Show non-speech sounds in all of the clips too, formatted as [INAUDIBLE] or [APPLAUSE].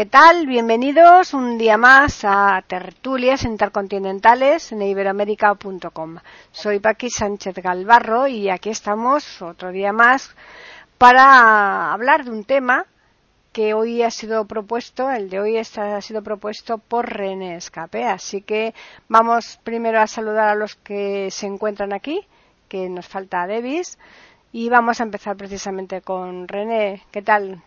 ¿Qué tal? Bienvenidos un día más a Tertulias Intercontinentales en iberoamérica.com. Soy Paqui Sánchez Galvarro y aquí estamos otro día más para hablar de un tema que hoy ha sido propuesto, el de hoy ha sido propuesto por René Escape. Así que vamos primero a saludar a los que se encuentran aquí, que nos falta Davis, y vamos a empezar precisamente con René. ¿Qué tal?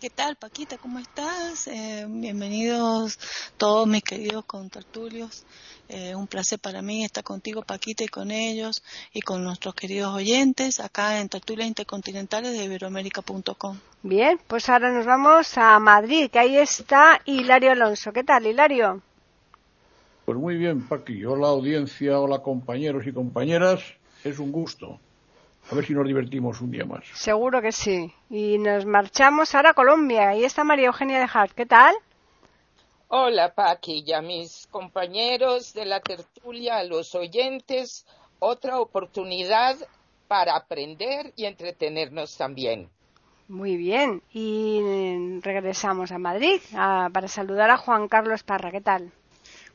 ¿Qué tal, Paquita? ¿Cómo estás? Eh, bienvenidos todos mis queridos contertulios. Eh, un placer para mí estar contigo, Paquita, y con ellos y con nuestros queridos oyentes acá en Tertulias Intercontinentales de Iberoamérica.com. Bien, pues ahora nos vamos a Madrid, que ahí está Hilario Alonso. ¿Qué tal, Hilario? Pues muy bien, Paqui. Hola, audiencia, hola, compañeros y compañeras. Es un gusto. A ver si nos divertimos un día más. Seguro que sí. Y nos marchamos ahora a Colombia. Ahí está María Eugenia de Hart. ¿Qué tal? Hola, Paqui, y a mis compañeros de la tertulia, a los oyentes, otra oportunidad para aprender y entretenernos también. Muy bien. Y regresamos a Madrid para saludar a Juan Carlos Parra. ¿Qué tal?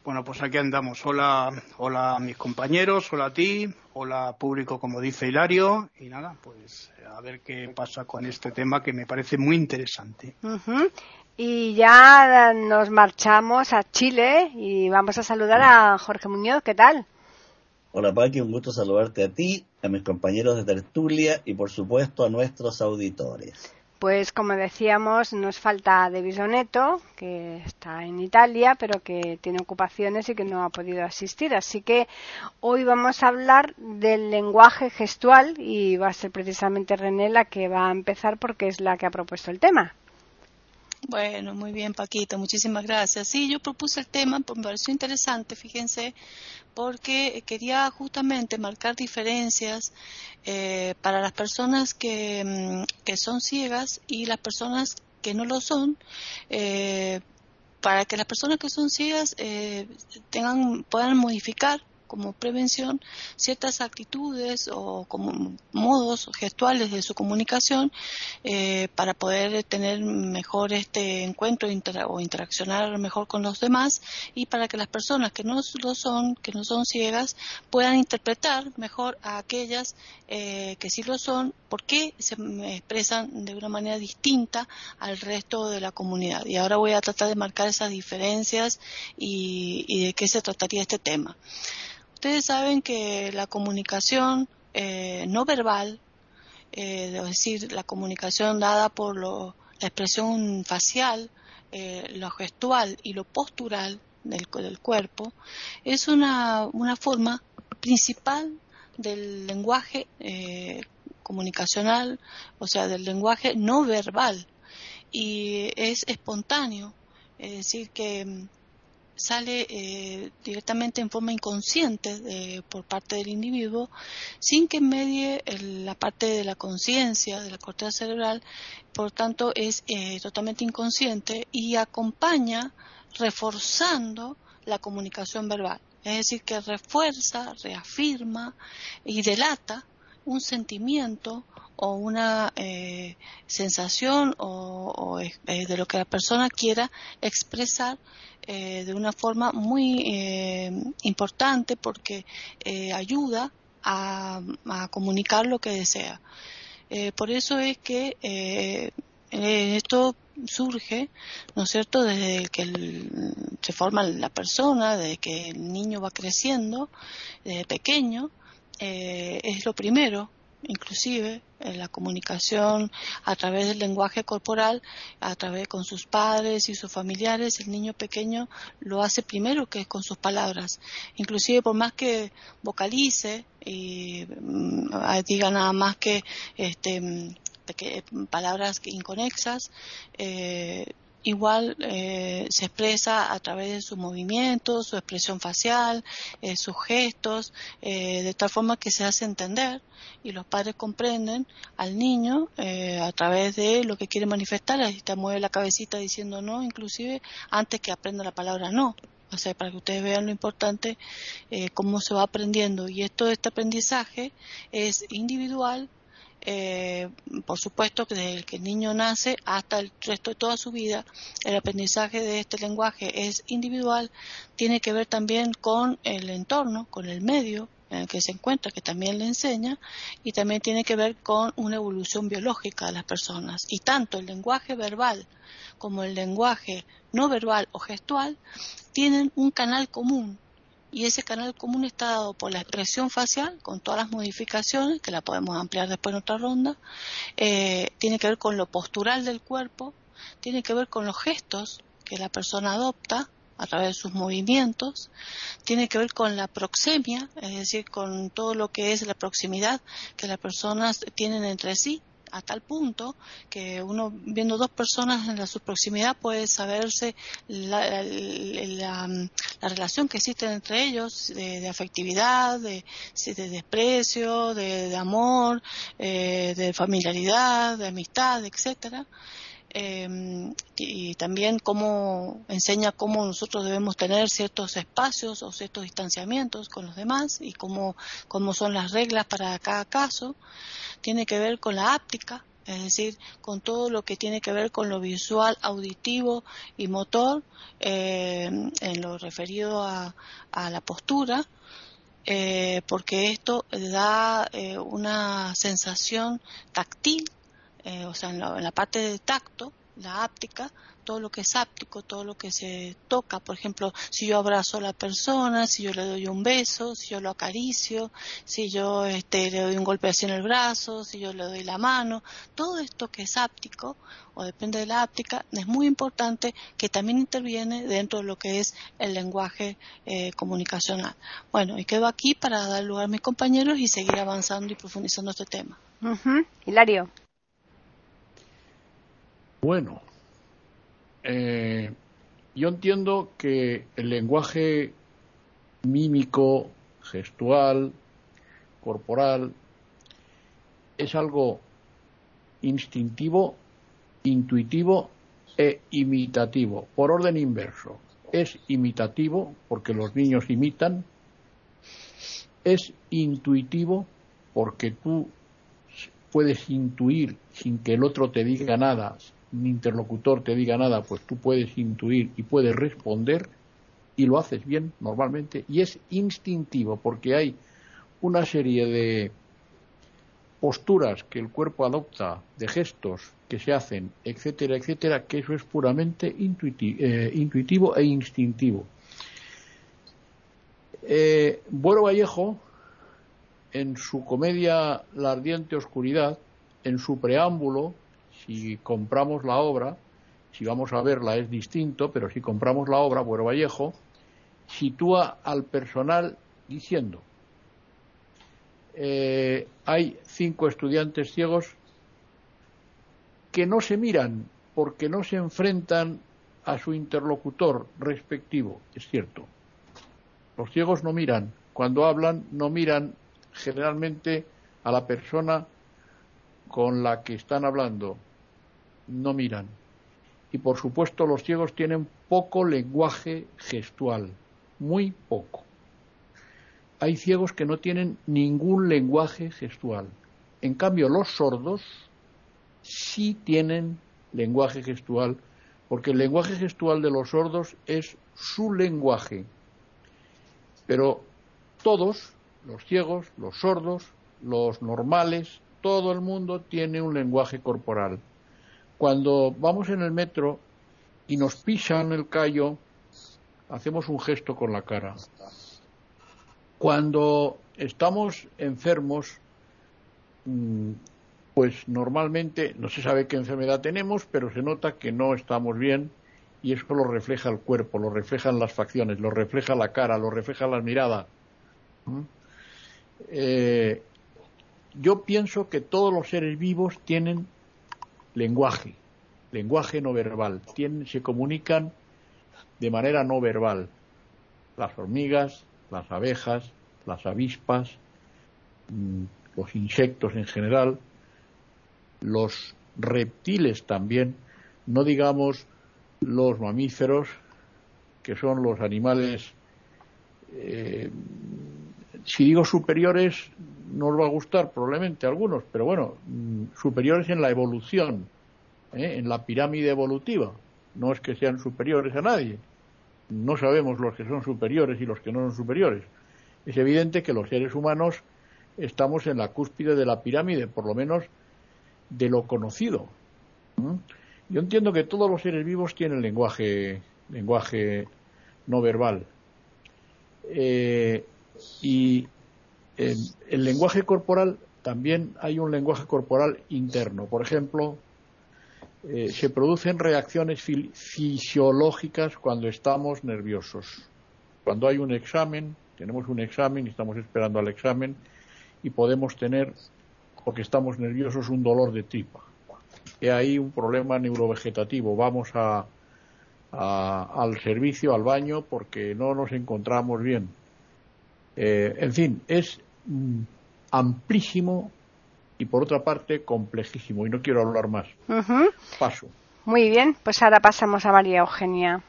Bueno, pues aquí andamos. Hola, hola a mis compañeros, hola a ti, hola público, como dice Hilario. Y nada, pues a ver qué pasa con este tema que me parece muy interesante. Y ya nos marchamos a Chile y vamos a saludar a Jorge Muñoz. ¿Qué tal? Hola Paqui, un gusto saludarte a ti, a mis compañeros de tertulia y por supuesto a nuestros auditores. Pues como decíamos, nos falta De que está en Italia, pero que tiene ocupaciones y que no ha podido asistir. Así que hoy vamos a hablar del lenguaje gestual y va a ser precisamente René la que va a empezar porque es la que ha propuesto el tema. Bueno, muy bien, Paquita, muchísimas gracias. Sí, yo propuse el tema, me pareció interesante, fíjense, porque quería justamente marcar diferencias eh, para las personas que, mm, que, son ciegas y las personas que no lo son, eh, para que las personas que son ciegas eh, tengan, puedan modificar como prevención ciertas actitudes o como modos gestuales de su comunicación eh, para poder tener mejor este encuentro o interaccionar mejor con los demás y para que las personas que no lo son, que no son ciegas, puedan interpretar mejor a aquellas eh, que sí lo son, por qué se expresan de una manera distinta al resto de la comunidad. Y ahora voy a tratar de marcar esas diferencias y, y de qué se trataría este tema. Ustedes saben que la comunicación eh, no verbal, eh, es decir, la comunicación dada por la expresión facial, eh, lo gestual y lo postural del, cuerpo, es una, una, forma principal del lenguaje comunicacional, o sea, del lenguaje no verbal, y es espontáneo, es decir, que sale eh, directamente en forma inconsciente por parte del individuo sin que medie la parte de la conciencia, de la corteza cerebral, por tanto es eh, totalmente inconsciente y acompaña reforzando la comunicación verbal. Es decir, que refuerza, reafirma y delata un sentimiento o una eh, sensación o, de lo que la persona quiera expresar eh, de una forma muy eh, importante porque eh, ayuda a, comunicar lo que desea. por eso es que esto surge, ¿no es cierto?, desde que se forma la persona, desde que el niño va creciendo, desde pequeño, es lo primero inclusive en la comunicación a través del lenguaje corporal, a través con sus padres y sus familiares, el niño pequeño lo hace primero que con sus palabras. Inclusive por más que vocalice y mm, diga nada más que este palabras inconexas, eh, igual eh, se expresa a través de sus movimientos, su expresión facial, eh, sus gestos, eh, de tal forma que se hace entender y los padres comprenden al niño a través de lo que quiere manifestar, ahí te mueve la cabecita diciendo no, inclusive antes que aprenda la palabra no. O sea, para que ustedes vean lo importante, cómo se va aprendiendo. Y esto, este aprendizaje es individual, eh, por supuesto que desde que el niño nace hasta el resto de toda su vida, el aprendizaje de este lenguaje es individual, tiene que ver también con el entorno, con el medio en el que se encuentra, que también le enseña, y también tiene que ver con una evolución biológica de las personas. Y tanto el lenguaje verbal como el lenguaje no verbal o gestual tienen un canal común y ese canal común está dado por la expresión facial con todas las modificaciones que la podemos ampliar después en otra ronda eh, tiene que ver con lo postural del cuerpo tiene que ver con los gestos que la persona adopta a través de sus movimientos, tiene que ver con la proxemia, es decir, con todo lo que es la proximidad que las personas tienen entre sí, a tal punto que uno viendo dos personas en la proximidad puede saberse la, relación que existe entre ellos de, afectividad, de, desprecio, de, amor, eh, de familiaridad, de amistad, etcétera. Em, y también cómo enseña cómo nosotros debemos tener ciertos espacios o ciertos distanciamientos con los demás y cómo, cómo son las reglas para cada caso tiene que ver con la áptica, es decir, con todo lo que tiene que ver con lo visual, auditivo y motor, eh, en lo referido a, la postura, eh, porque esto da eh, una sensación táctil, o sea, en la parte de tacto, la áptica, todo lo que es áptico, todo lo que se toca, por ejemplo, si yo abrazo a la persona, si yo le doy un beso, si yo lo acaricio, si yo este, le doy un golpe así en el brazo, si yo le doy la mano, todo esto que es áptico o depende de la áptica, es muy importante que también interviene dentro de lo que es el lenguaje eh, comunicacional. Bueno, y quedo aquí para dar lugar a mis compañeros y seguir avanzando y profundizando este tema. Hilario. Bueno, eh, yo entiendo que el lenguaje mímico, gestual, corporal, es algo instintivo, intuitivo e imitativo, por orden inverso. Es imitativo porque los niños imitan, es intuitivo porque tú puedes intuir sin que el otro te diga nada, interlocutor te diga nada, pues tú puedes intuir y puedes responder y lo haces bien normalmente y es instintivo porque hay una serie de posturas que el cuerpo adopta, de gestos que se hacen, etcétera, etcétera, que eso es puramente eh, intuitivo, e instintivo. Eh, Vallejo, en su comedia La ardiente oscuridad, en su preámbulo, si compramos la obra, si vamos a verla es distinto, pero si compramos la obra, Buero Vallejo, sitúa al personal diciendo, eh, hay cinco estudiantes ciegos que no se miran porque no se enfrentan a su interlocutor respectivo, es cierto. Los ciegos no miran, cuando hablan no miran generalmente a la persona con la que están hablando, no miran. Y por supuesto los ciegos tienen poco lenguaje gestual, muy poco. Hay ciegos que no tienen ningún lenguaje gestual. En cambio los sordos sí tienen lenguaje gestual, porque el lenguaje gestual de los sordos es su lenguaje. Pero todos, los ciegos, los sordos, los normales, todo el mundo tiene un lenguaje corporal. Cuando vamos en el metro y nos pisan el callo, hacemos un gesto con la cara. Cuando estamos enfermos, mm, pues normalmente no se sabe qué enfermedad tenemos, pero se nota que no estamos bien y eso lo refleja el cuerpo, lo reflejan las facciones, lo refleja la cara, lo refleja la mirada. ¿Mm? Eh, yo pienso que todos los seres vivos tienen lenguaje, lenguaje no verbal, se comunican de manera no verbal. Las hormigas, las abejas, las avispas, mm, los insectos en general, los reptiles también, no digamos los mamíferos, que son los animales, eh, si digo superiores, no os va a gustar probablemente a algunos, pero bueno, mm, superiores en la evolución, ¿eh? en la pirámide evolutiva. No es que sean superiores a nadie. No sabemos los que son superiores y los que no son superiores. Es evidente que los seres humanos estamos en la cúspide de la pirámide, por lo menos de lo conocido. Yo entiendo que todos los seres vivos tienen lenguaje, lenguaje no verbal. Eh, y en el lenguaje corporal también hay un lenguaje corporal interno. Por ejemplo, eh, se producen reacciones fisiológicas cuando estamos nerviosos. Cuando hay un examen, tenemos un examen y estamos esperando al examen y podemos tener, porque estamos nerviosos, un dolor de tripa. Y hay un problema neurovegetativo. Vamos a, al servicio, al baño, porque no nos encontramos bien. Eh, en fin, es mm, amplísimo y por otra parte complejísimo y no quiero hablar más. Paso. Muy bien, pues ahora pasamos a María Eugenia.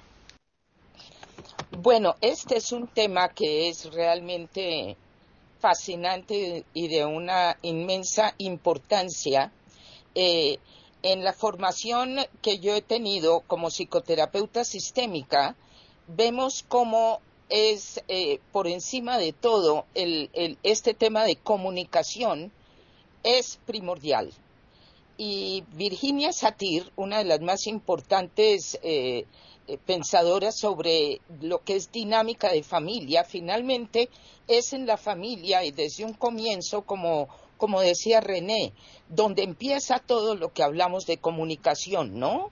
Bueno, este es un tema que es realmente fascinante y de una inmensa importancia. Eh, en la formación que yo he tenido como psicoterapeuta sistémica, vemos cómo es eh, por encima de todo este tema de comunicación es primordial. Y Virginia Satir, una de las más importantes eh, eh, pensadoras sobre lo que es dinámica de familia, finalmente es en la familia y desde un comienzo, como, como decía René, donde empieza todo lo que hablamos de comunicación, ¿no?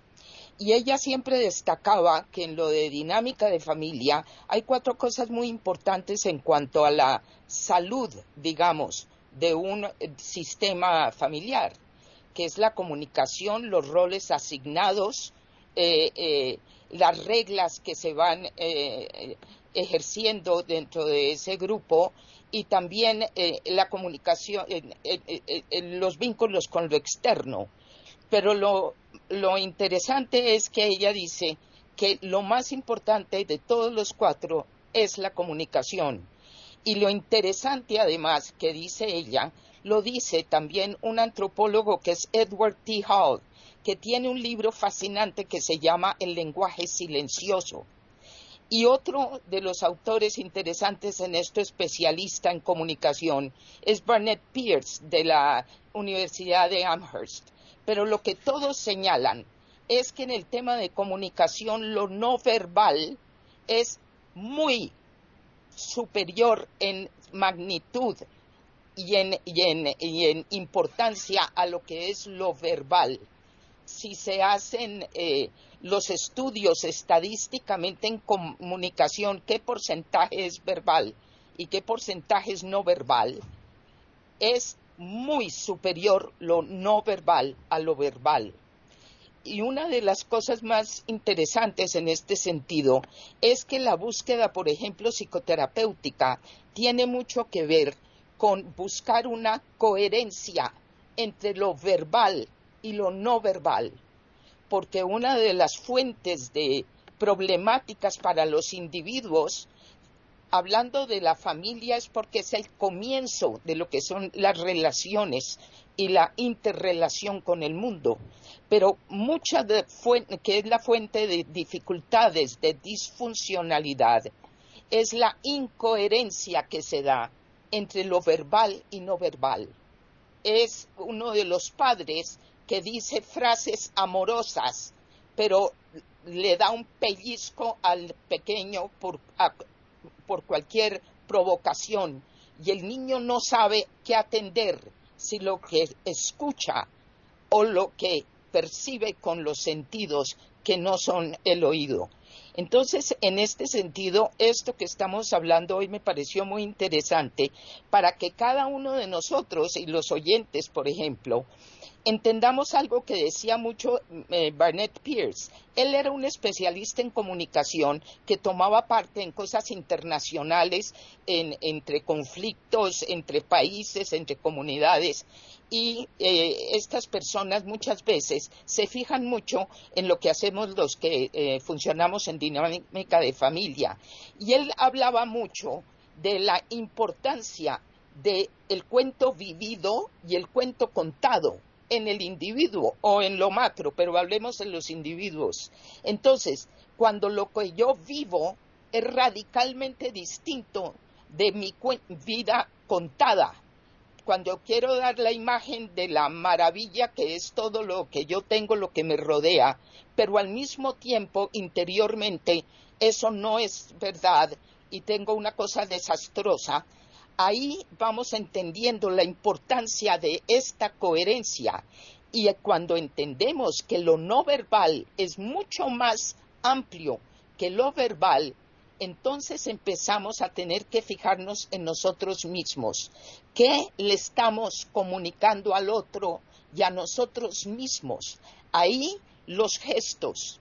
Y ella siempre destacaba que en lo de dinámica de familia hay cuatro cosas muy importantes en cuanto a la salud, digamos, de un eh, sistema familiar, que es la comunicación, los roles asignados, eh, eh, las reglas que se van ejerciendo dentro de ese grupo y también la comunicación, los vínculos con lo externo. Pero lo, lo interesante es que ella dice que lo más importante de todos los cuatro es la comunicación y lo interesante además que dice ella, lo dice también un antropólogo que es Edward T. Hall, que tiene un libro fascinante que se llama El lenguaje silencioso. Y otro de los autores interesantes en esto, especialista en comunicación, es Barnett Pierce de la Universidad de Amherst. Pero lo que todos señalan es que en el tema de comunicación lo no verbal es muy superior en magnitud y en, en, importancia a lo que es lo verbal. Si se hacen eh, los estudios estadísticamente en comunicación, qué porcentaje es verbal y qué porcentaje es no verbal, es muy superior lo no verbal a lo verbal. Y una de las cosas más interesantes en este sentido es que la búsqueda, por ejemplo, psicoterapéutica, tiene mucho que ver con buscar una coherencia entre lo verbal y lo no verbal, porque una de las fuentes de problemáticas para los individuos, hablando de la familia, es porque es el comienzo de lo que son las relaciones y la interrelación con el mundo pero mucha de que es la fuente de dificultades, de disfuncionalidad, es la incoherencia que se da entre lo verbal y no verbal. Es uno de los padres que dice frases amorosas, pero le da un pellizco al pequeño por, por cualquier provocación y el niño no sabe qué atender, si lo que escucha o lo que percibe con los sentidos que no son el oído. Entonces, en este sentido, esto que estamos hablando hoy me pareció muy interesante para que cada uno de nosotros y los oyentes, por ejemplo, entendamos algo que decía mucho eh, Barnett Pierce. Él era un especialista en comunicación que tomaba parte en cosas internacionales, entre conflictos, entre países, entre comunidades. Y eh, estas personas muchas veces se fijan mucho en lo que hacemos los que eh, funcionamos en dinámica de familia. Y él hablaba mucho de la importancia del cuento vivido y el cuento contado en el individuo o en lo macro, pero hablemos de los individuos. Entonces, cuando lo que yo vivo es radicalmente distinto de mi vida contada, cuando quiero dar la imagen de la maravilla que es todo lo que yo tengo, lo que me rodea, pero al mismo tiempo interiormente eso no es verdad y tengo una cosa desastrosa, ahí vamos entendiendo la importancia de esta coherencia. Y cuando entendemos que lo no verbal es mucho más amplio que lo verbal, entonces empezamos a tener que fijarnos en nosotros mismos. ¿Qué le estamos comunicando al otro y a nosotros mismos? Ahí los gestos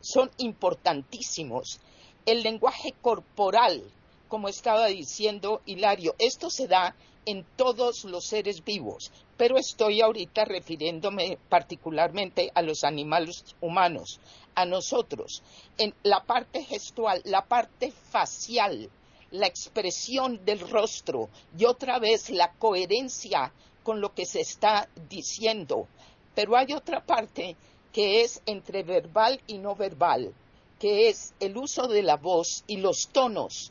son importantísimos. El lenguaje corporal como estaba diciendo Hilario, esto se da en todos los seres vivos, pero estoy ahorita refiriéndome particularmente a los animales humanos, a nosotros, en la parte gestual, la parte facial, la expresión del rostro y otra vez la coherencia con lo que se está diciendo. Pero hay otra parte que es entre verbal y no verbal, que es el uso de la voz y los tonos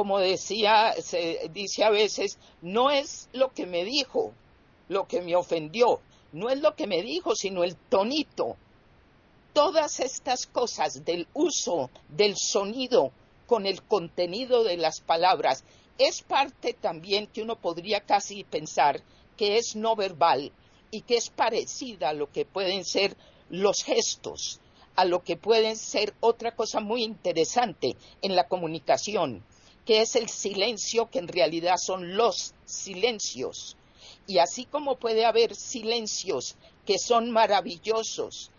como decía, se dice a veces, no es lo que me dijo, lo que me ofendió, no es lo que me dijo, sino el tonito. Todas estas cosas del uso del sonido con el contenido de las palabras es parte también que uno podría casi pensar que es no verbal y que es parecida a lo que pueden ser los gestos, a lo que pueden ser otra cosa muy interesante en la comunicación, que es el silencio, que en realidad son los silencios. Y así como puede haber silencios que son maravillosos,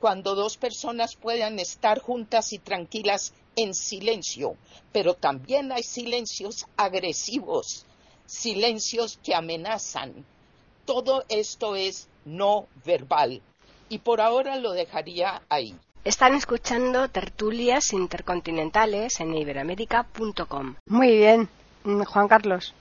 cuando dos personas puedan estar juntas y tranquilas en silencio, pero también hay silencios agresivos, silencios que amenazan. Todo esto es no verbal. Y por ahora lo dejaría ahí. Están escuchando tertulias intercontinentales en iberoamérica.com. Muy bien, mm, Juan Carlos.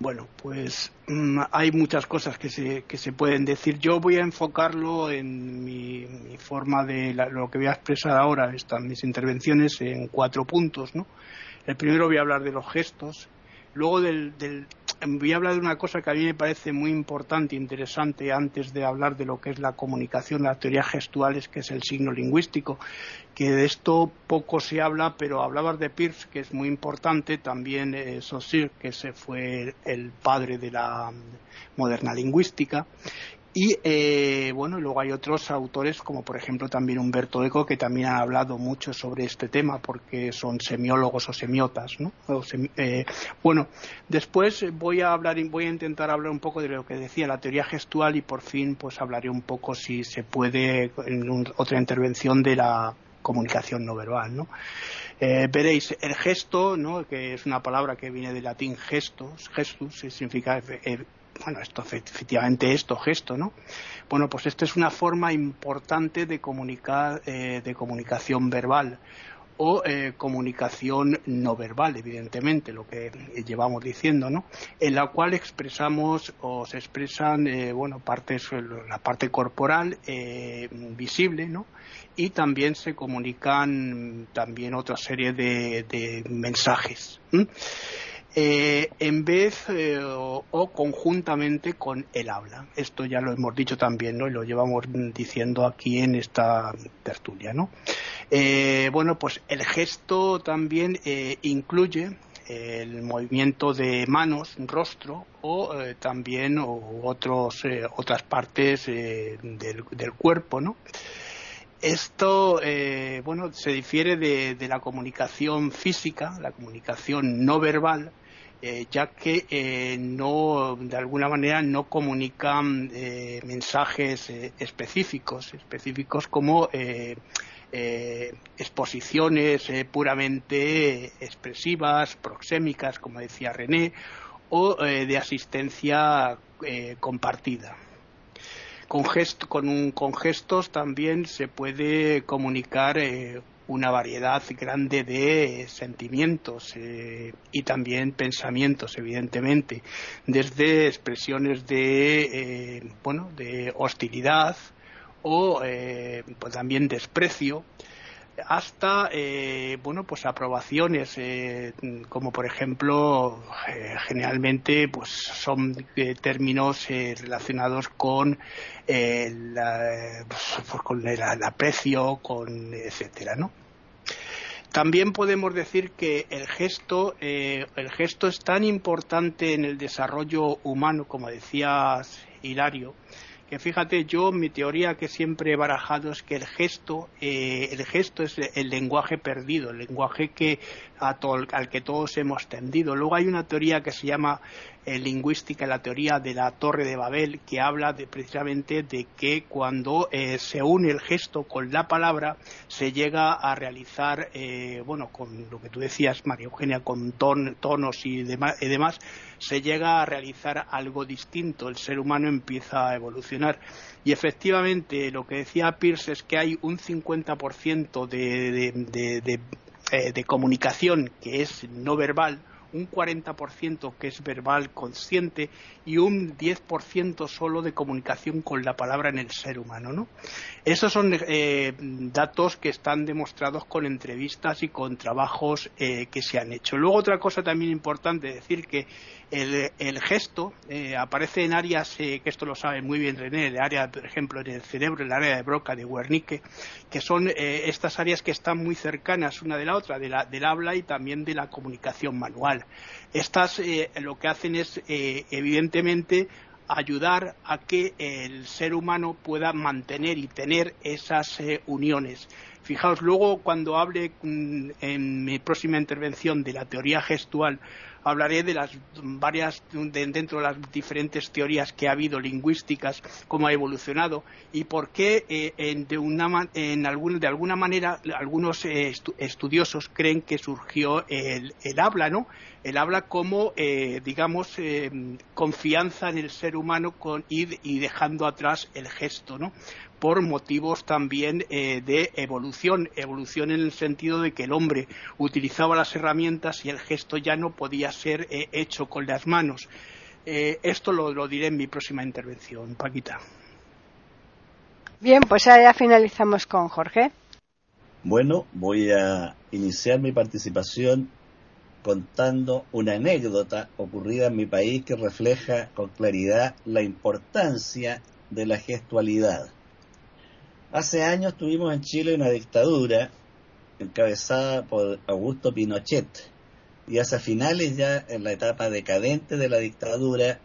Bueno, pues mm, hay muchas cosas que se, que se pueden decir. Yo voy a enfocarlo en mi, forma de lo que voy a expresar ahora, están mis intervenciones, en cuatro puntos. ¿no? El primero voy a hablar de los gestos, luego del, voy a hablar de una cosa que a mí me parece muy importante e interesante antes de hablar de lo que es la comunicación, las teorías gestuales, que es el signo lingüístico, que de esto poco se habla, pero hablabas de Peirce, que es muy importante, también eh, que se fue el padre de la moderna lingüística, y eh, bueno, luego hay otros autores, como por ejemplo también Humberto Eco, que también han hablado mucho sobre este tema, porque son semiólogos o semiotas, ¿no? Eh, bueno, después voy a hablar, voy a intentar hablar un poco de lo que decía la teoría gestual y por fin, pues hablaré un poco si se puede en otra intervención de la comunicación no verbal, ¿no? Eh, veréis, el gesto, ¿no? que es una palabra que viene del latín gestos, gestus, significa bueno, esto efectivamente esto, gesto, ¿no? Bueno, pues esta es una forma importante de comunicar, eh, de comunicación verbal o eh, comunicación no verbal, evidentemente, lo que llevamos diciendo, ¿no? En la cual expresamos o se expresan, eh, bueno, partes, la parte corporal visible, ¿no? Y también se comunican también otra serie de, mensajes. Eh, en vez eh, o, conjuntamente con el habla. Esto ya lo hemos dicho también, ¿no? Y lo llevamos diciendo aquí en esta tertulia, ¿no? Eh, bueno, pues el gesto también incluye el movimiento de manos, rostro o también otros, otras partes del, del, cuerpo, ¿no? Esto, eh, bueno, se difiere de, la comunicación física, la comunicación no verbal, eh, ya que eh, no, de alguna manera, no comunican mensajes específicos, específicos como exposiciones puramente expresivas, proxémicas, como decía René, o de asistencia compartida con, con, gestos también se puede comunicar eh, una variedad grande de sentimientos eh, y también pensamientos, evidentemente, desde expresiones de, eh, bueno, de hostilidad o pues también desprecio hasta eh, bueno pues aprobaciones eh, como por ejemplo eh, generalmente pues son términos relacionados con el, pues, con el, aprecio con etcétera no también podemos decir que el gesto el gesto es tan importante en el desarrollo humano como decías Hilario que fíjate yo mi teoría que siempre he barajado es que el gesto eh, el gesto es el lenguaje perdido el lenguaje que al que todos hemos tendido luego hay una teoría que se llama eh, lingüística la teoría de la torre de Babel que habla de, precisamente de que cuando eh, se une el gesto con la palabra se llega a realizar bueno con lo que tú decías María Eugenia con tonos y demás, y demás se llega a realizar algo distinto, el ser humano empieza a evolucionar. Y efectivamente lo que decía Pierce es que hay un 50% de, de, eh, de comunicación que es no verbal, un 40% que es verbal consciente y un 10% solo de comunicación con la palabra en el ser humano. ¿no? Esos son eh, datos que están demostrados con entrevistas y con trabajos eh, que se han hecho. Luego otra cosa también importante decir que el, gesto eh, aparece en áreas, que esto lo sabe muy bien René, el área, por ejemplo, en el cerebro, el área de Broca, de Wernicke, que son estas áreas que están muy cercanas una de la otra, del habla y también de la comunicación manual. Estas lo que hacen es, evidentemente, ayudar a que el ser humano pueda mantener y tener esas eh, uniones. Fijaos, luego cuando hable mm, en mi próxima intervención de la teoría gestual, hablaré de las varias, dentro de las diferentes teorías que ha habido lingüísticas, cómo ha evolucionado y por qué eh, de, una, en de alguna manera algunos eh, estudiosos creen que surgió el, habla, ¿no? El habla como, eh, digamos, confianza en el ser humano con, y, y dejando atrás el gesto, ¿no? Por motivos también eh, de evolución, evolución en el sentido de que el hombre utilizaba las herramientas y el gesto ya no podía ser eh, hecho con las manos. Eh, esto lo, diré en mi próxima intervención, Paquita. Bien, pues ya finalizamos con Jorge. Bueno, voy a iniciar mi participación contando una anécdota ocurrida en mi país que refleja con claridad la importancia de la gestualidad. Hace años tuvimos en Chile una dictadura encabezada por Augusto Pinochet y hacia finales ya en la etapa decadente de la dictadura,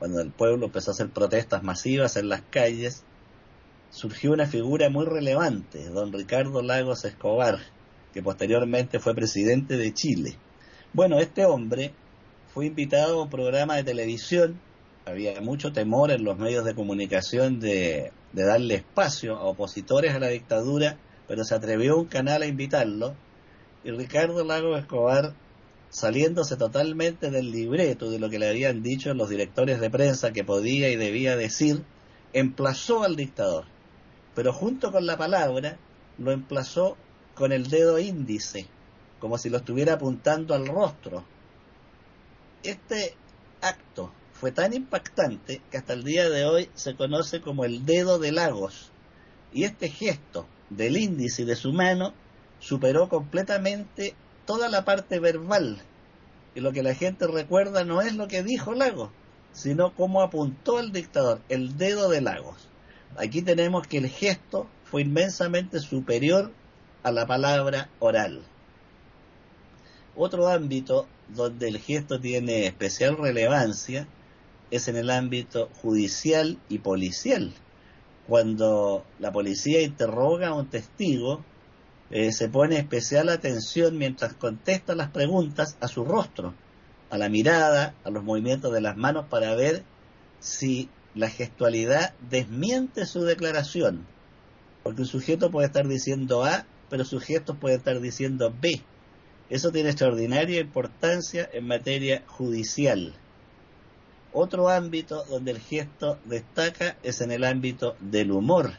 cuando el pueblo empezó a hacer protestas masivas en las calles, surgió una figura muy relevante, don Ricardo Lagos Escobar, que posteriormente fue presidente de Chile. Bueno, este hombre fue invitado a un programa de televisión, había mucho temor en los medios de comunicación de de darle espacio a opositores a la dictadura, pero se atrevió un canal a invitarlo, y Ricardo Lago Escobar, saliéndose totalmente del libreto de lo que le habían dicho los directores de prensa que podía y debía decir, emplazó al dictador, pero junto con la palabra lo emplazó con el dedo índice, como si lo estuviera apuntando al rostro. Este acto fue tan impactante que hasta el día de hoy se conoce como el dedo de Lagos. Y este gesto del índice de su mano superó completamente toda la parte verbal. Y lo que la gente recuerda no es lo que dijo Lagos, sino cómo apuntó el dictador, el dedo de Lagos. Aquí tenemos que el gesto fue inmensamente superior a la palabra oral. Otro ámbito donde el gesto tiene especial relevancia es en el ámbito judicial y policial. cuando la policía interroga a un testigo, eh, se pone especial atención mientras contesta las preguntas a su rostro, a la mirada, a los movimientos de las manos para ver si la gestualidad desmiente su declaración. Porque un sujeto puede estar diciendo A, pero su gesto puede estar diciendo B. Eso tiene extraordinaria importancia en materia judicial. Otro ámbito donde el gesto destaca es en el ámbito del humor.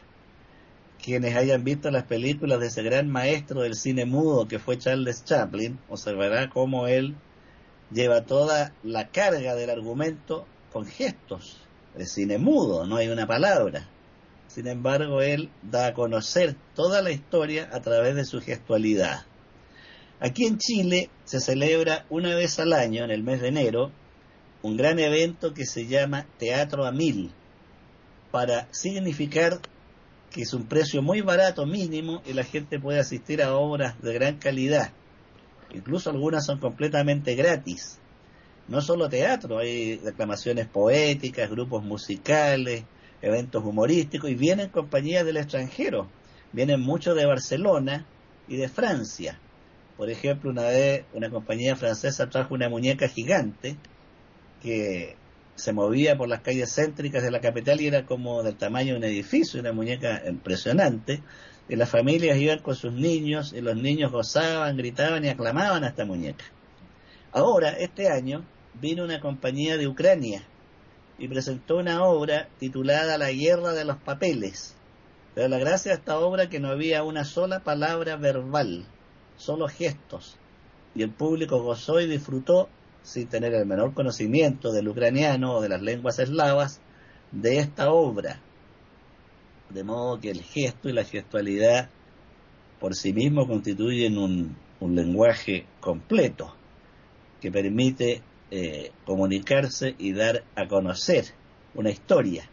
Quienes hayan visto las películas de ese gran maestro del cine mudo que fue Charles Chaplin, observará cómo él lleva toda la carga del argumento con gestos. El cine mudo, no hay una palabra. Sin embargo, él da a conocer toda la historia a través de su gestualidad. Aquí en Chile se celebra una vez al año, en el mes de enero, un gran evento que se llama Teatro a Mil, para significar que es un precio muy barato mínimo y la gente puede asistir a obras de gran calidad. Incluso algunas son completamente gratis. No solo teatro, hay declamaciones poéticas, grupos musicales, eventos humorísticos y vienen compañías del extranjero. Vienen muchos de Barcelona y de Francia. Por ejemplo, una vez una compañía francesa trajo una muñeca gigante que se movía por las calles céntricas de la capital y era como del tamaño de un edificio, una muñeca impresionante. Y las familias iban con sus niños y los niños gozaban, gritaban y aclamaban a esta muñeca. Ahora, este año, vino una compañía de Ucrania y presentó una obra titulada La guerra de los papeles. Pero la gracia de esta obra que no había una sola palabra verbal, solo gestos. Y el público gozó y disfrutó sin tener el menor conocimiento del ucraniano o de las lenguas eslavas, de esta obra. De modo que el gesto y la gestualidad por sí mismos constituyen un, lenguaje completo que permite eh, comunicarse y dar a conocer una historia.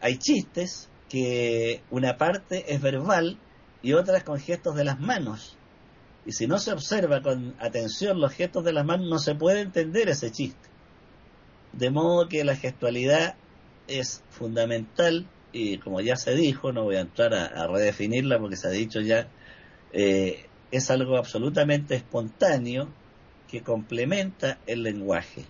Hay chistes que una parte es verbal y otras con gestos de las manos y si no se observa con atención los gestos de las manos, no se puede entender ese chiste. De modo que la gestualidad es fundamental y como ya se dijo, no voy a entrar a, redefinirla porque se ha dicho ya, eh, es algo absolutamente espontáneo que complementa el lenguaje.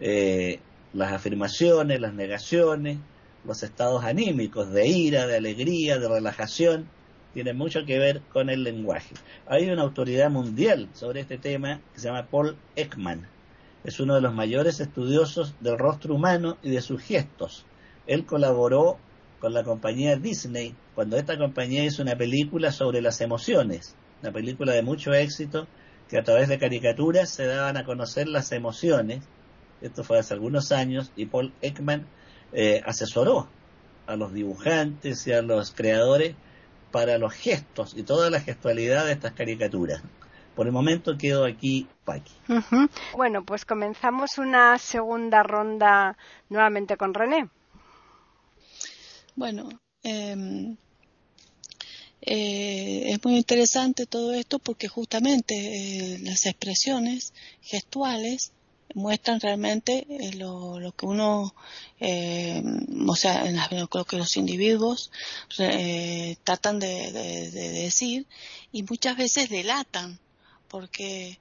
Eh, las afirmaciones, las negaciones, los estados anímicos de ira, de alegría, de relajación, tiene mucho que ver con el lenguaje. Hay una autoridad mundial sobre este tema que se llama Paul Ekman. Es uno de los mayores estudiosos del rostro humano y de sus gestos. Él colaboró con la compañía Disney cuando esta compañía hizo una película sobre las emociones, una película de mucho éxito que a través de caricaturas se daban a conocer las emociones. Esto fue hace algunos años y Paul Ekman eh, asesoró a los dibujantes y a los creadores para los gestos y toda la gestualidad de estas caricaturas. Por el momento quedo aquí, Paqui. Bueno, pues comenzamos una segunda ronda nuevamente con René. Bueno, em, eh, es muy interesante todo esto porque justamente eh, las expresiones gestuales muestran realmente eh, lo, que uno, eh, o sea, en lo que los individuos eh, tratan de, decir y muchas veces delatan, porque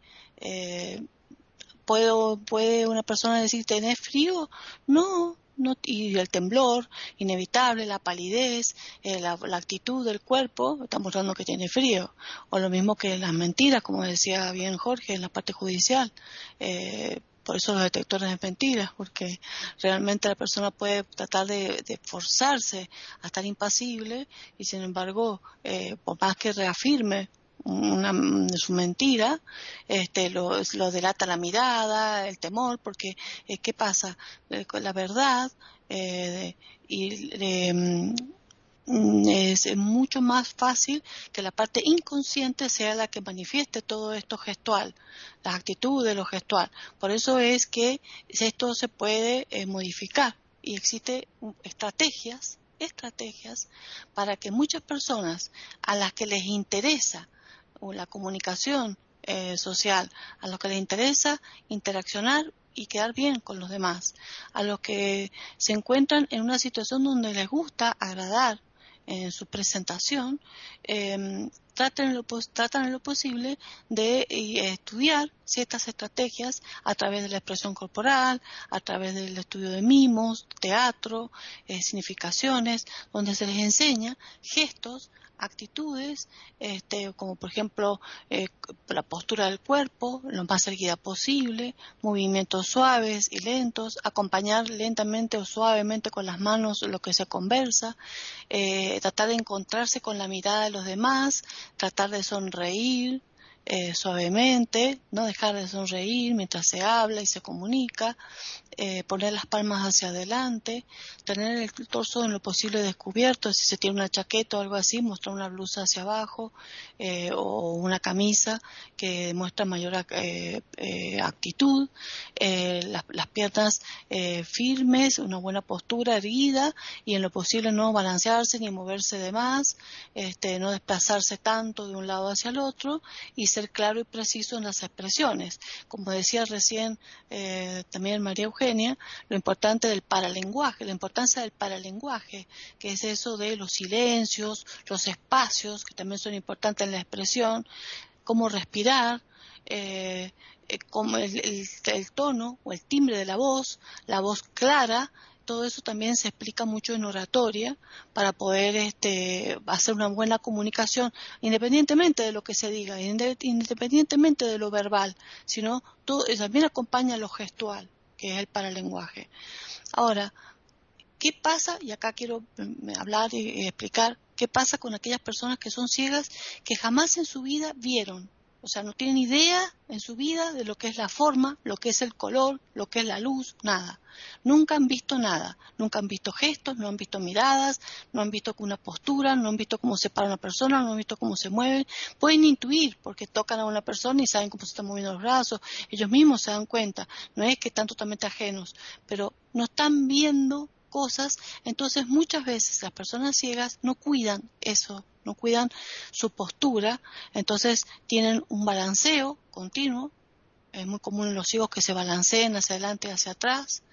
puedo, puede una persona decir, ¿tenés frío? No, no, y el temblor inevitable, la palidez, la, actitud del cuerpo, está mostrando que tiene frío. O lo mismo que las mentiras, como decía bien Jorge en la parte judicial. Eh, por eso los detectores de mentiras, porque realmente la persona puede tratar de, forzarse a estar impasible y sin embargo, eh, por más que reafirme una, su mentira, este, lo, delata la mirada, el temor, porque eh, ¿qué pasa? Eh, la verdad eh, y Mm, es mucho más fácil que la parte inconsciente sea la que manifieste todo esto gestual, las actitudes, lo gestual. Por eso es que esto se puede eh, modificar y existen estrategias, estrategias para que muchas personas a las que les interesa la comunicación eh, social, a los que les interesa interaccionar y quedar bien con los demás. A los que se encuentran en una situación donde les gusta agradar en su presentación, eh, tratan en, lo, tratan lo posible de eh, estudiar ciertas estrategias a través de la expresión corporal, a través del estudio de mimos, teatro, eh, significaciones, donde se les enseña gestos actitudes, este, como por ejemplo eh, la postura del cuerpo, lo más erguida posible, movimientos suaves y lentos, acompañar lentamente o suavemente con las manos lo que se conversa, tratar de encontrarse con la mirada de los demás, tratar de sonreír, eh, suavemente, no dejar de sonreír mientras se habla y se comunica, eh, poner las palmas hacia adelante, tener el torso en lo posible descubierto, si se tiene una chaqueta o algo así, mostrar una blusa hacia abajo eh, o una camisa que muestra mayor actitud, las, las, piernas firmes, una buena postura erguida y en lo posible no balancearse ni moverse de más, este, no desplazarse tanto de un lado hacia el otro y ser claro y preciso en las expresiones. Como decía recién eh, también María Eugenia, lo importante del paralenguaje, la importancia del paralenguaje, que es eso de los silencios, los espacios, que también son importantes en la expresión, cómo respirar, eh, eh, como el, tono o el timbre de la voz, la voz clara, todo eso también se explica mucho en oratoria para poder este, hacer una buena comunicación, independientemente de lo que se diga, independientemente de lo verbal, sino todo, también acompaña lo gestual, que es el paralenguaje. Ahora, ¿qué pasa? Y acá quiero mm, hablar y explicar qué pasa con aquellas personas que son ciegas que jamás en su vida vieron o sea, no tienen idea en su vida de lo que es la forma, lo que es el color, lo que es la luz, nada. Nunca han visto nada, nunca han visto gestos, no han visto miradas, no han visto una postura, no han visto cómo se para una persona, no han visto cómo se mueven. Pueden intuir porque tocan a una persona y saben cómo se están moviendo los brazos, ellos mismos se dan cuenta, no es que están totalmente ajenos, pero no están viendo cosas, entonces muchas veces las personas ciegas no cuidan eso no cuidan su postura, entonces tienen un balanceo continuo. Es muy común en los ciegos que se balanceen hacia adelante y hacia atrás.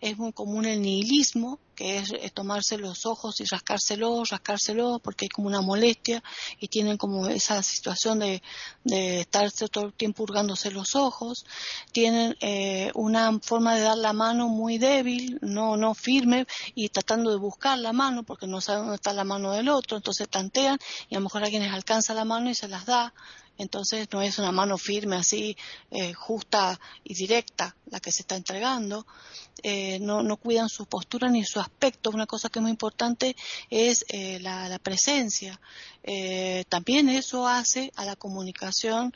Es muy común el nihilismo, que es, tomarse los ojos y rascárselos, rascárselos, porque hay como una molestia y tienen como esa situación de, de estarse todo el tiempo hurgándose los ojos. Tienen eh, una forma de dar la mano muy débil, no, no firme, y tratando de buscar la mano, porque no saben dónde está la mano del otro, entonces tantean y a lo mejor alguien les alcanza la mano y se las da entonces no es una mano firme así, eh, justa y directa la que se está entregando, eh, no, no, cuidan su postura ni su aspecto. Una cosa que es muy importante es eh, la, presencia. también eso hace a la comunicación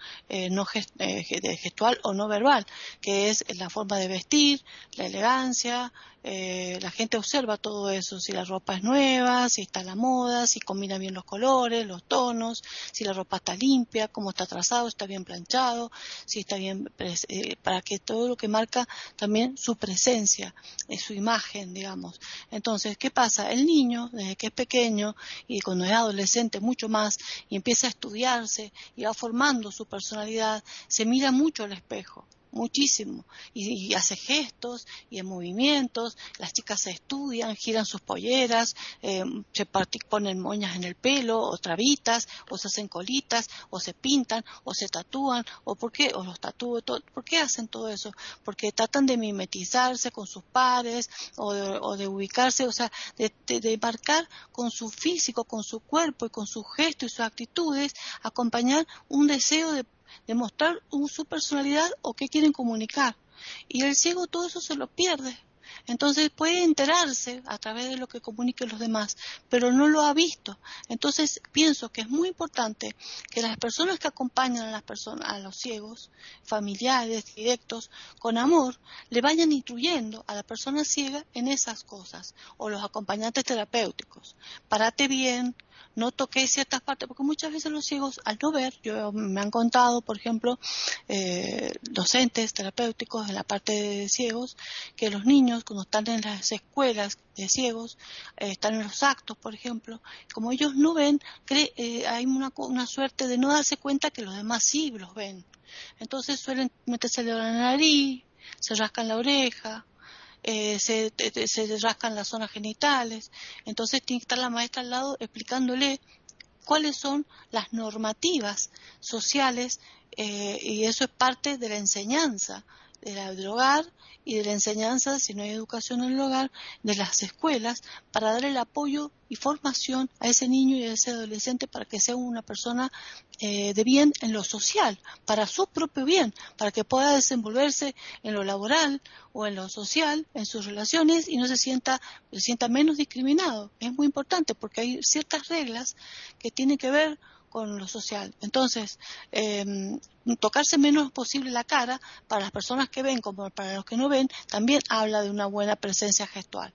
no gestual o no verbal, que es la forma de vestir, la elegancia, la gente observa todo eso, si la ropa es nueva, si está a la moda, si combina bien los colores, los tonos, si la ropa está limpia, cómo está trazado, está bien planchado, si está bien, eh, para que todo lo que marca también su presencia, eh, su imagen, digamos. Entonces, ¿qué pasa? El niño, desde que es pequeño y cuando es adolescente mucho más, y empieza a estudiarse y va formando su personalidad, se mira mucho al espejo muchísimo. Y, hace gestos y en movimientos las chicas se estudian giran sus polleras eh, se ponen moñas en el pelo o trabitas o se hacen colitas o se pintan o se tatúan o por qué o los tatúan por qué hacen todo eso porque tratan de mimetizarse con sus pares o de, ubicarse o sea de, de marcar con su físico con su cuerpo y con su gesto y sus actitudes acompañar un deseo de demostrar su personalidad o qué quieren comunicar. Y el ciego todo eso se lo pierde. Entonces puede enterarse a través de lo que comuniquen los demás, pero no lo ha visto. Entonces pienso que es muy importante que las personas que acompañan a las personas, a los ciegos, familiares, directos, con amor, le vayan instruyendo a la persona ciega en esas cosas, o los acompañantes terapéuticos. Parate bien, no toqué ciertas partes, porque muchas veces los ciegos, al no ver, yo me han contado, por ejemplo, eh, docentes terapéuticos en la parte de ciegos, que los niños, cuando están en las escuelas de ciegos, eh, están en los actos, por ejemplo, como ellos no ven, eh, hay una, una suerte de no darse cuenta que los demás sí los ven. Entonces suelen meterse en la nariz, se rascan la oreja, eh, se, se rascan las zonas genitales. Entonces tiene que estar la maestra al lado explicándole cuáles son las normativas sociales eh, y eso es parte de la enseñanza del hogar y de la enseñanza, si no hay educación en el hogar, de las escuelas, para dar el apoyo y formación a ese niño y a ese adolescente para que sea una persona eh, de bien en lo social, para su propio bien, para que pueda desenvolverse en lo laboral o en lo social, en sus relaciones y no se sienta, se sienta menos discriminado. Es muy importante porque hay ciertas reglas que tienen que ver con lo social. Entonces, em, tocarse menos posible la cara para las personas que ven como para los que no ven, también habla de una buena presencia gestual.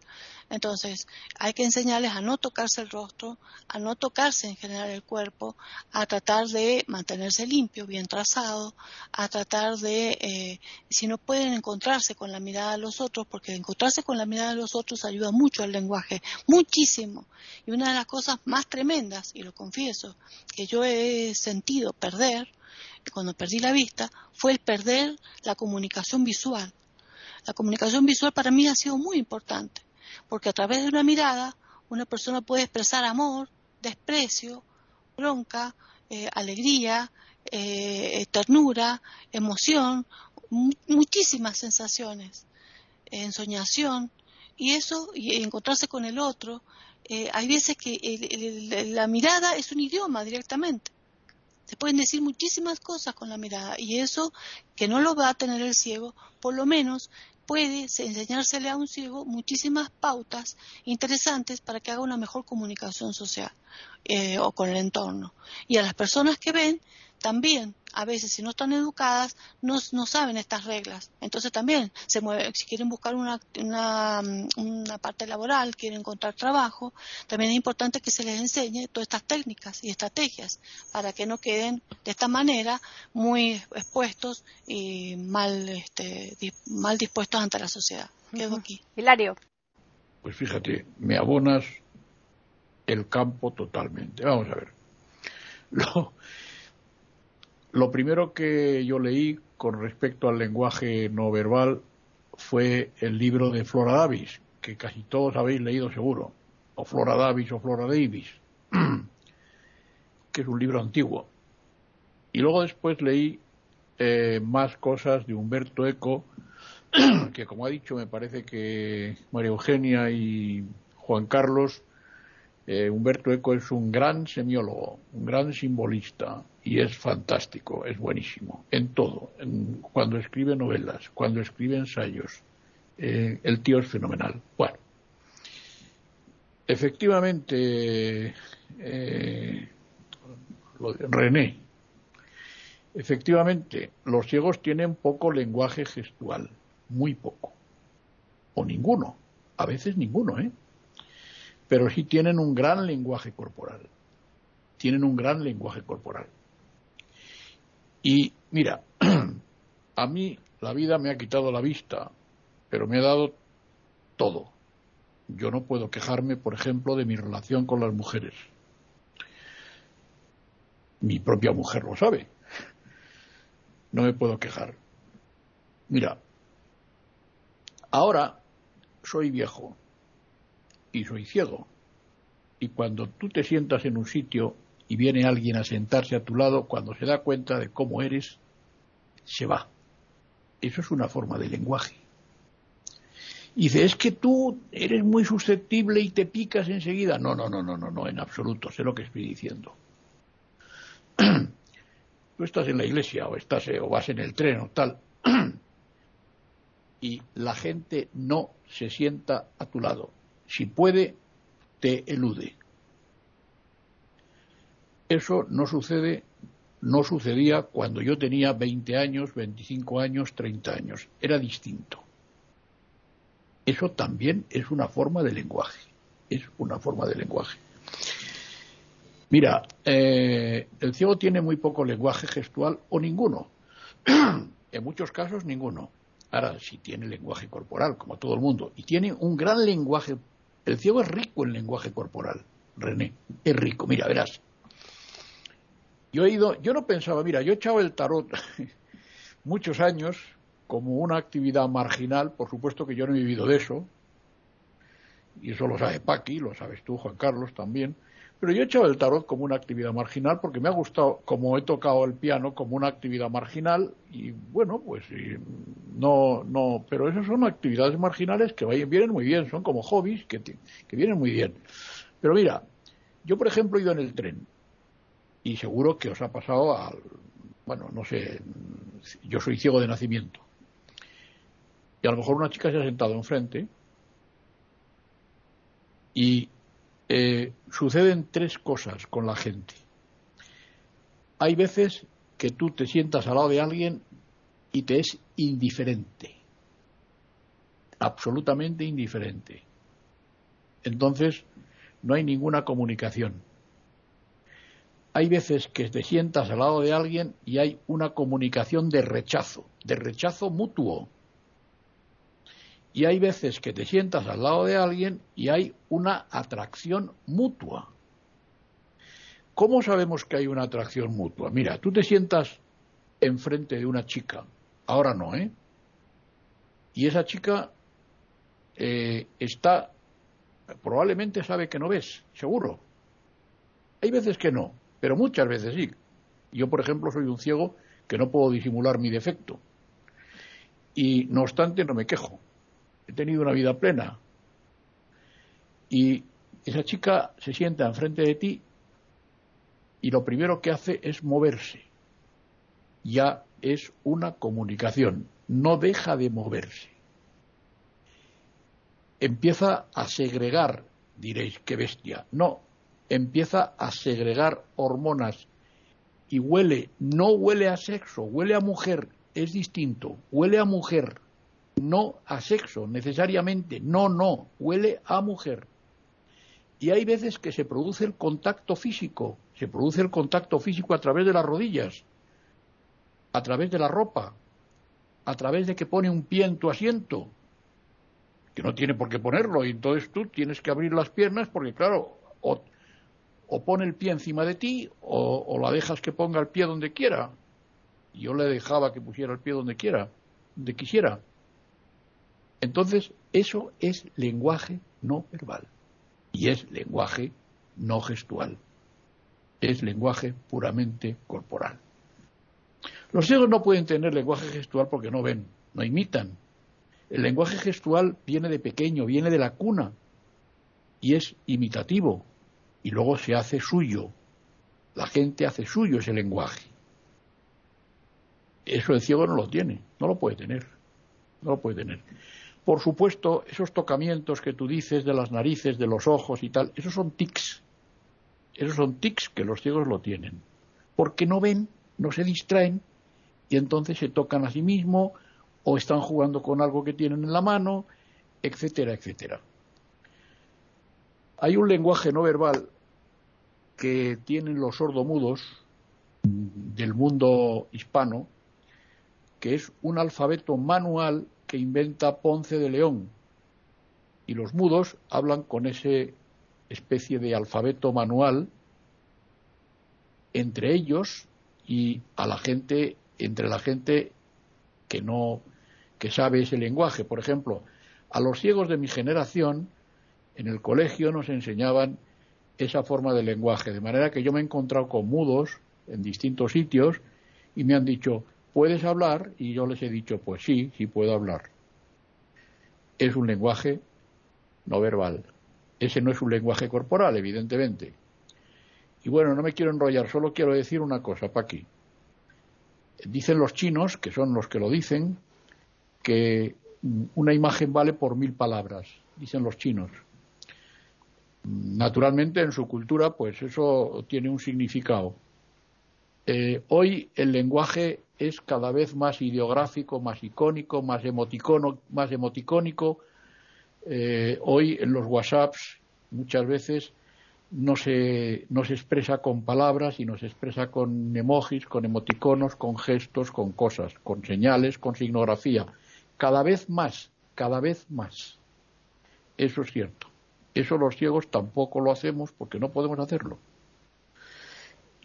Entonces, hay que enseñarles a no tocarse el rostro, a no tocarse en general el cuerpo, a tratar de mantenerse limpio, bien trazado, a tratar de, eh, si no pueden encontrarse con la mirada de los otros, porque encontrarse con la mirada de los otros ayuda mucho al lenguaje, muchísimo. Y una de las cosas más tremendas, y lo confieso, que yo he sentido perder, cuando perdí la vista, fue el perder la comunicación visual. La comunicación visual para mí ha sido muy importante porque a través de una mirada una persona puede expresar amor, desprecio, bronca, eh, alegría, eh, ternura, emoción, muchísimas sensaciones, ensoñación, y eso, y encontrarse con el otro, eh, hay veces que la mirada es un idioma directamente. Se pueden decir muchísimas cosas con la mirada y eso que no lo va a tener el ciego, por lo menos puede enseñársele a un ciego muchísimas pautas interesantes para que haga una mejor comunicación social eh, o con el entorno. Y a las personas que ven, también, a veces, si no están educadas, no, no saben estas reglas. Entonces también, se mueve, si quieren buscar una, una, una, parte laboral, quieren encontrar trabajo, también es importante que se les enseñe todas estas técnicas y estrategias para que no queden de esta manera muy expuestos y mal, este, mal dispuestos ante la sociedad. Quedo aquí. Hilario. Pues fíjate, me abonas el campo totalmente. Vamos a ver. [LAUGHS] Lo, lo primero que yo leí con respecto al lenguaje no verbal fue el libro de Flora Davis, que casi todos habéis leído seguro, o Flora Davis o Flora Davis, [CLEARS THROAT] que es un libro antiguo. Y luego después leí eh, más cosas de Humberto Eco, [CLEARS THROAT] que como ha dicho me parece que María Eugenia y Juan Carlos eh, Humberto Eco es un gran semiólogo, un gran simbolista y es fantástico, es buenísimo en todo, cuando escribe novelas, cuando escribe ensayos. Eh, el tío es fenomenal. Bueno, efectivamente, eh, René, efectivamente, los ciegos tienen poco lenguaje gestual, muy poco, o ninguno, a veces ninguno, ¿eh? pero sí tienen un gran lenguaje corporal. Tienen un gran lenguaje corporal. Y mira, [CLEARS THROAT] a mí la vida me ha quitado la vista, pero me ha dado todo. Yo no puedo quejarme, por ejemplo, de mi relación con las mujeres. Mi propia mujer lo sabe. No me puedo quejar. Mira, ahora soy viejo y soy ciego. Y cuando tú te sientas en un sitio y viene alguien a sentarse a tu lado, cuando se da cuenta de cómo eres, se va. Eso es una forma de lenguaje. Dice, es que tú eres muy susceptible y te picas enseguida. No, no, no, no, no, no, en absoluto, sé lo que estoy diciendo. [CLEARS THROAT] tú estás en la iglesia o estás o vas en el tren o tal [CLEARS THROAT] y la gente no se sienta a tu lado si puede, te elude. Eso no sucede, no sucedía cuando yo tenía 20 años, 25 años, 30 años. Era distinto. Eso también es una forma de lenguaje. Es una forma de lenguaje. Mira, eh, el ciego tiene muy poco lenguaje gestual o ninguno. [CLEARS THROAT] en muchos casos ninguno. Ahora, si tiene lenguaje corporal, como todo el mundo, y tiene un gran lenguaje el ciego es rico en lenguaje corporal, René, es rico. Mira, verás. Yo he ido, yo no pensaba, mira, yo he echado el tarot [LAUGHS] muchos años como una actividad marginal, por supuesto que yo no he vivido de eso, y eso lo sabe Paqui, lo sabes tú, Juan Carlos, también, pero yo he echado el tarot como una actividad marginal porque me ha gustado, como he tocado el piano, como una actividad marginal y bueno, pues no, no, pero esas son actividades marginales que vienen muy bien, son como hobbies que, que vienen muy bien. Pero mira, yo por ejemplo he ido en el tren y seguro que os ha pasado al, bueno, no sé, yo soy ciego de nacimiento y a lo mejor una chica se ha sentado enfrente y eh, suceden tres cosas con la gente. Hay veces que tú te sientas al lado de alguien y te es indiferente, absolutamente indiferente. Entonces, no hay ninguna comunicación. Hay veces que te sientas al lado de alguien y hay una comunicación de rechazo, de rechazo mutuo. Y hay veces que te sientas al lado de alguien y hay una atracción mutua. ¿Cómo sabemos que hay una atracción mutua? Mira, tú te sientas enfrente de una chica, ahora no, ¿eh? Y esa chica eh, está, probablemente sabe que no ves, seguro. Hay veces que no, pero muchas veces sí. Yo, por ejemplo, soy un ciego que no puedo disimular mi defecto. Y no obstante, no me quejo he tenido una vida plena. Y esa chica se sienta enfrente de ti y lo primero que hace es moverse. Ya es una comunicación, no deja de moverse. Empieza a segregar, diréis, qué bestia. No, empieza a segregar hormonas y huele, no huele a sexo, huele a mujer, es distinto, huele a mujer no a sexo necesariamente, no, no, huele a mujer. Y hay veces que se produce el contacto físico, se produce el contacto físico a través de las rodillas, a través de la ropa, a través de que pone un pie en tu asiento, que no tiene por qué ponerlo, y entonces tú tienes que abrir las piernas porque, claro, o, pone el pie encima de ti o, o, la dejas que ponga el pie donde quiera. Yo le dejaba que pusiera el pie donde quiera, donde quisiera. Entonces, eso es lenguaje no verbal y es lenguaje no gestual. Es lenguaje puramente corporal. Los ciegos no pueden tener lenguaje gestual porque no ven, no imitan. El lenguaje gestual viene de pequeño, viene de la cuna y es imitativo y luego se hace suyo. La gente hace suyo ese lenguaje. Eso el ciego no lo tiene, no lo puede tener, no lo puede tener. Por supuesto, esos tocamientos que tú dices de las narices, de los ojos y tal, esos son tics. Esos son tics que los ciegos lo tienen. Porque no ven, no se distraen y entonces se tocan a sí mismos o están jugando con algo que tienen en la mano, etcétera, etcétera. Hay un lenguaje no verbal que tienen los sordomudos del mundo hispano, que es un alfabeto manual que inventa Ponce de León. Y los mudos hablan con ese especie de alfabeto manual entre ellos y a la gente, entre la gente que no, que sabe ese lenguaje. Por ejemplo, a los ciegos de mi generación, en el colegio nos enseñaban esa forma de lenguaje, de manera que yo me he encontrado con mudos en distintos sitios y me han dicho, ¿puedes hablar? Y yo les he dicho, pues sí, sí puedo hablar. Es un lenguaje no verbal. Ese no es un lenguaje corporal, evidentemente. Y bueno, no me quiero enrollar, solo quiero decir una cosa, Paqui. Dicen los chinos, que son los que lo dicen, que una imagen vale por mil palabras, dicen los chinos. Naturalmente, en su cultura, pues eso tiene un significado. Eh, hoy el lenguaje es cada vez más ideográfico, más icónico, más, emoticono, más emoticónico. Eh, hoy en los WhatsApps muchas veces no se, no se expresa con palabras, sino se expresa con emojis, con emoticonos, con gestos, con cosas, con señales, con signografía. Cada vez más, cada vez más. Eso es cierto. Eso los ciegos tampoco lo hacemos porque no podemos hacerlo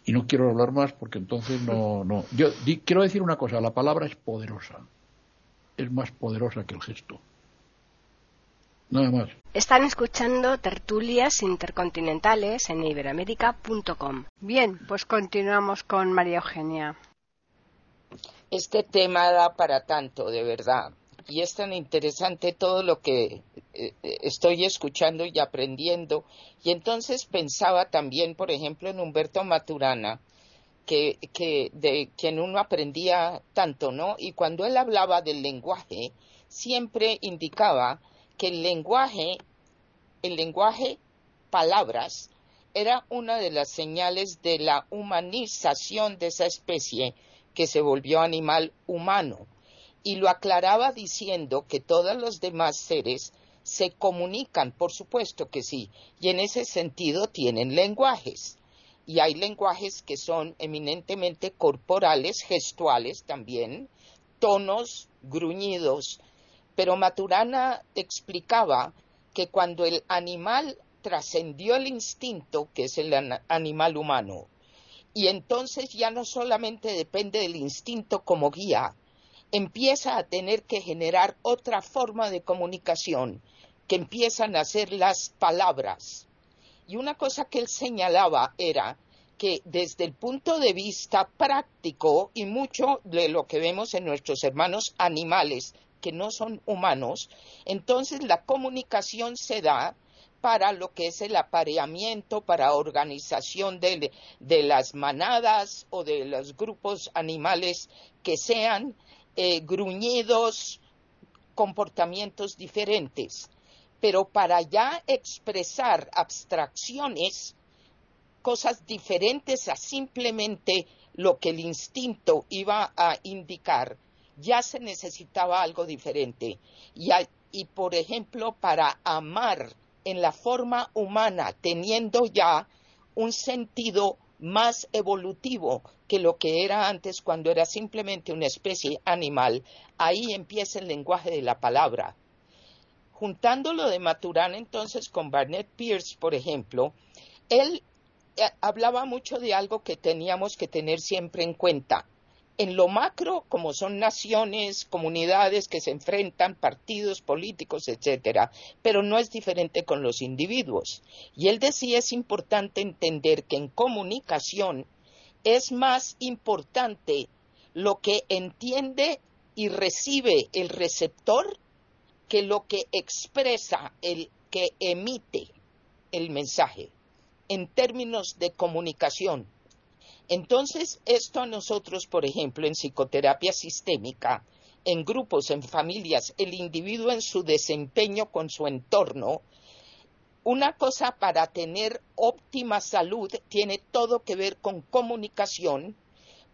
y no quiero hablar más porque entonces no, no. Yo quiero decir una cosa, la palabra es poderosa. es más poderosa que el gesto. Nada más. Están escuchando tertulias intercontinentales en iberoamérica.com. Bien, pues continuamos con María Eugenia. Este tema da para tanto, de verdad. Y es tan interesante todo lo que eh, estoy escuchando y aprendiendo. Y entonces pensaba también, por ejemplo, en Humberto Maturana, que, que de quien uno aprendía tanto, ¿no? Y cuando él hablaba del lenguaje, siempre indicaba que el lenguaje, el lenguaje palabras, era una de las señales de la humanización de esa especie que se volvió animal humano. Y lo aclaraba diciendo que todos los demás seres se comunican, por supuesto que sí, y en ese sentido tienen lenguajes. Y hay lenguajes que son eminentemente corporales, gestuales también, tonos, gruñidos, pero Maturana explicaba que cuando el animal trascendió el instinto, que es el animal humano, y entonces ya no solamente depende del instinto como guía, empieza a tener que generar otra forma de comunicación, que empiezan a ser las palabras. Y una cosa que él señalaba era que desde el punto de vista práctico y mucho de lo que vemos en nuestros hermanos animales, que no son humanos, entonces la comunicación se da para lo que es el apareamiento, para organización de, las manadas o de los grupos animales que sean eh, gruñidos, comportamientos diferentes. Pero para ya expresar abstracciones, cosas diferentes a simplemente lo que el instinto iba a indicar, ya se necesitaba algo diferente. Y, y por ejemplo, para amar en la forma humana, teniendo ya un sentido más evolutivo que lo que era antes cuando era simplemente una especie animal, ahí empieza el lenguaje de la palabra. Juntándolo de Maturana entonces con Barnett Pierce, por ejemplo, él eh, hablaba mucho de algo que teníamos que tener siempre en cuenta en lo macro, como son naciones, comunidades que se enfrentan, partidos políticos, etcétera, pero no es diferente con los individuos. Y él decía es importante entender que en comunicación es más importante lo que entiende y recibe el receptor que lo que expresa el que emite el mensaje en términos de comunicación entonces, esto a nosotros, por ejemplo, en psicoterapia sistémica, en grupos, en familias, el individuo en su desempeño con su entorno, una cosa para tener óptima salud tiene todo que ver con comunicación,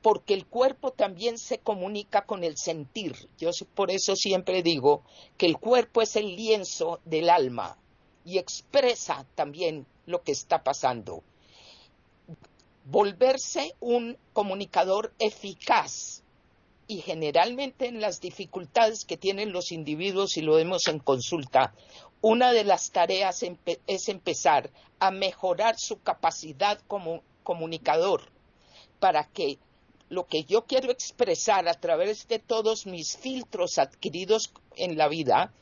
porque el cuerpo también se comunica con el sentir. Yo por eso siempre digo que el cuerpo es el lienzo del alma y expresa también lo que está pasando volverse un comunicador eficaz y generalmente en las dificultades que tienen los individuos, y lo vemos en consulta, una de las tareas es empezar a mejorar su capacidad como comunicador para que lo que yo quiero expresar a través de todos mis filtros adquiridos en la vida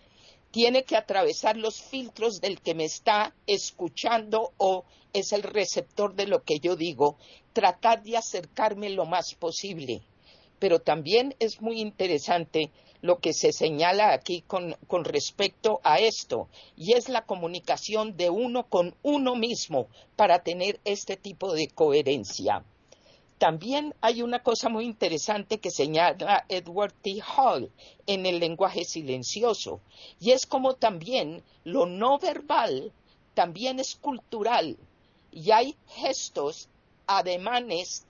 tiene que atravesar los filtros del que me está escuchando o es el receptor de lo que yo digo, tratar de acercarme lo más posible. Pero también es muy interesante lo que se señala aquí con, con, respecto a esto, y es la comunicación de uno con uno mismo para tener este tipo de coherencia. También hay una cosa muy interesante que señala Edward T. Hall en el lenguaje silencioso, y es como también lo no verbal también es cultural, y hay gestos, ademanes,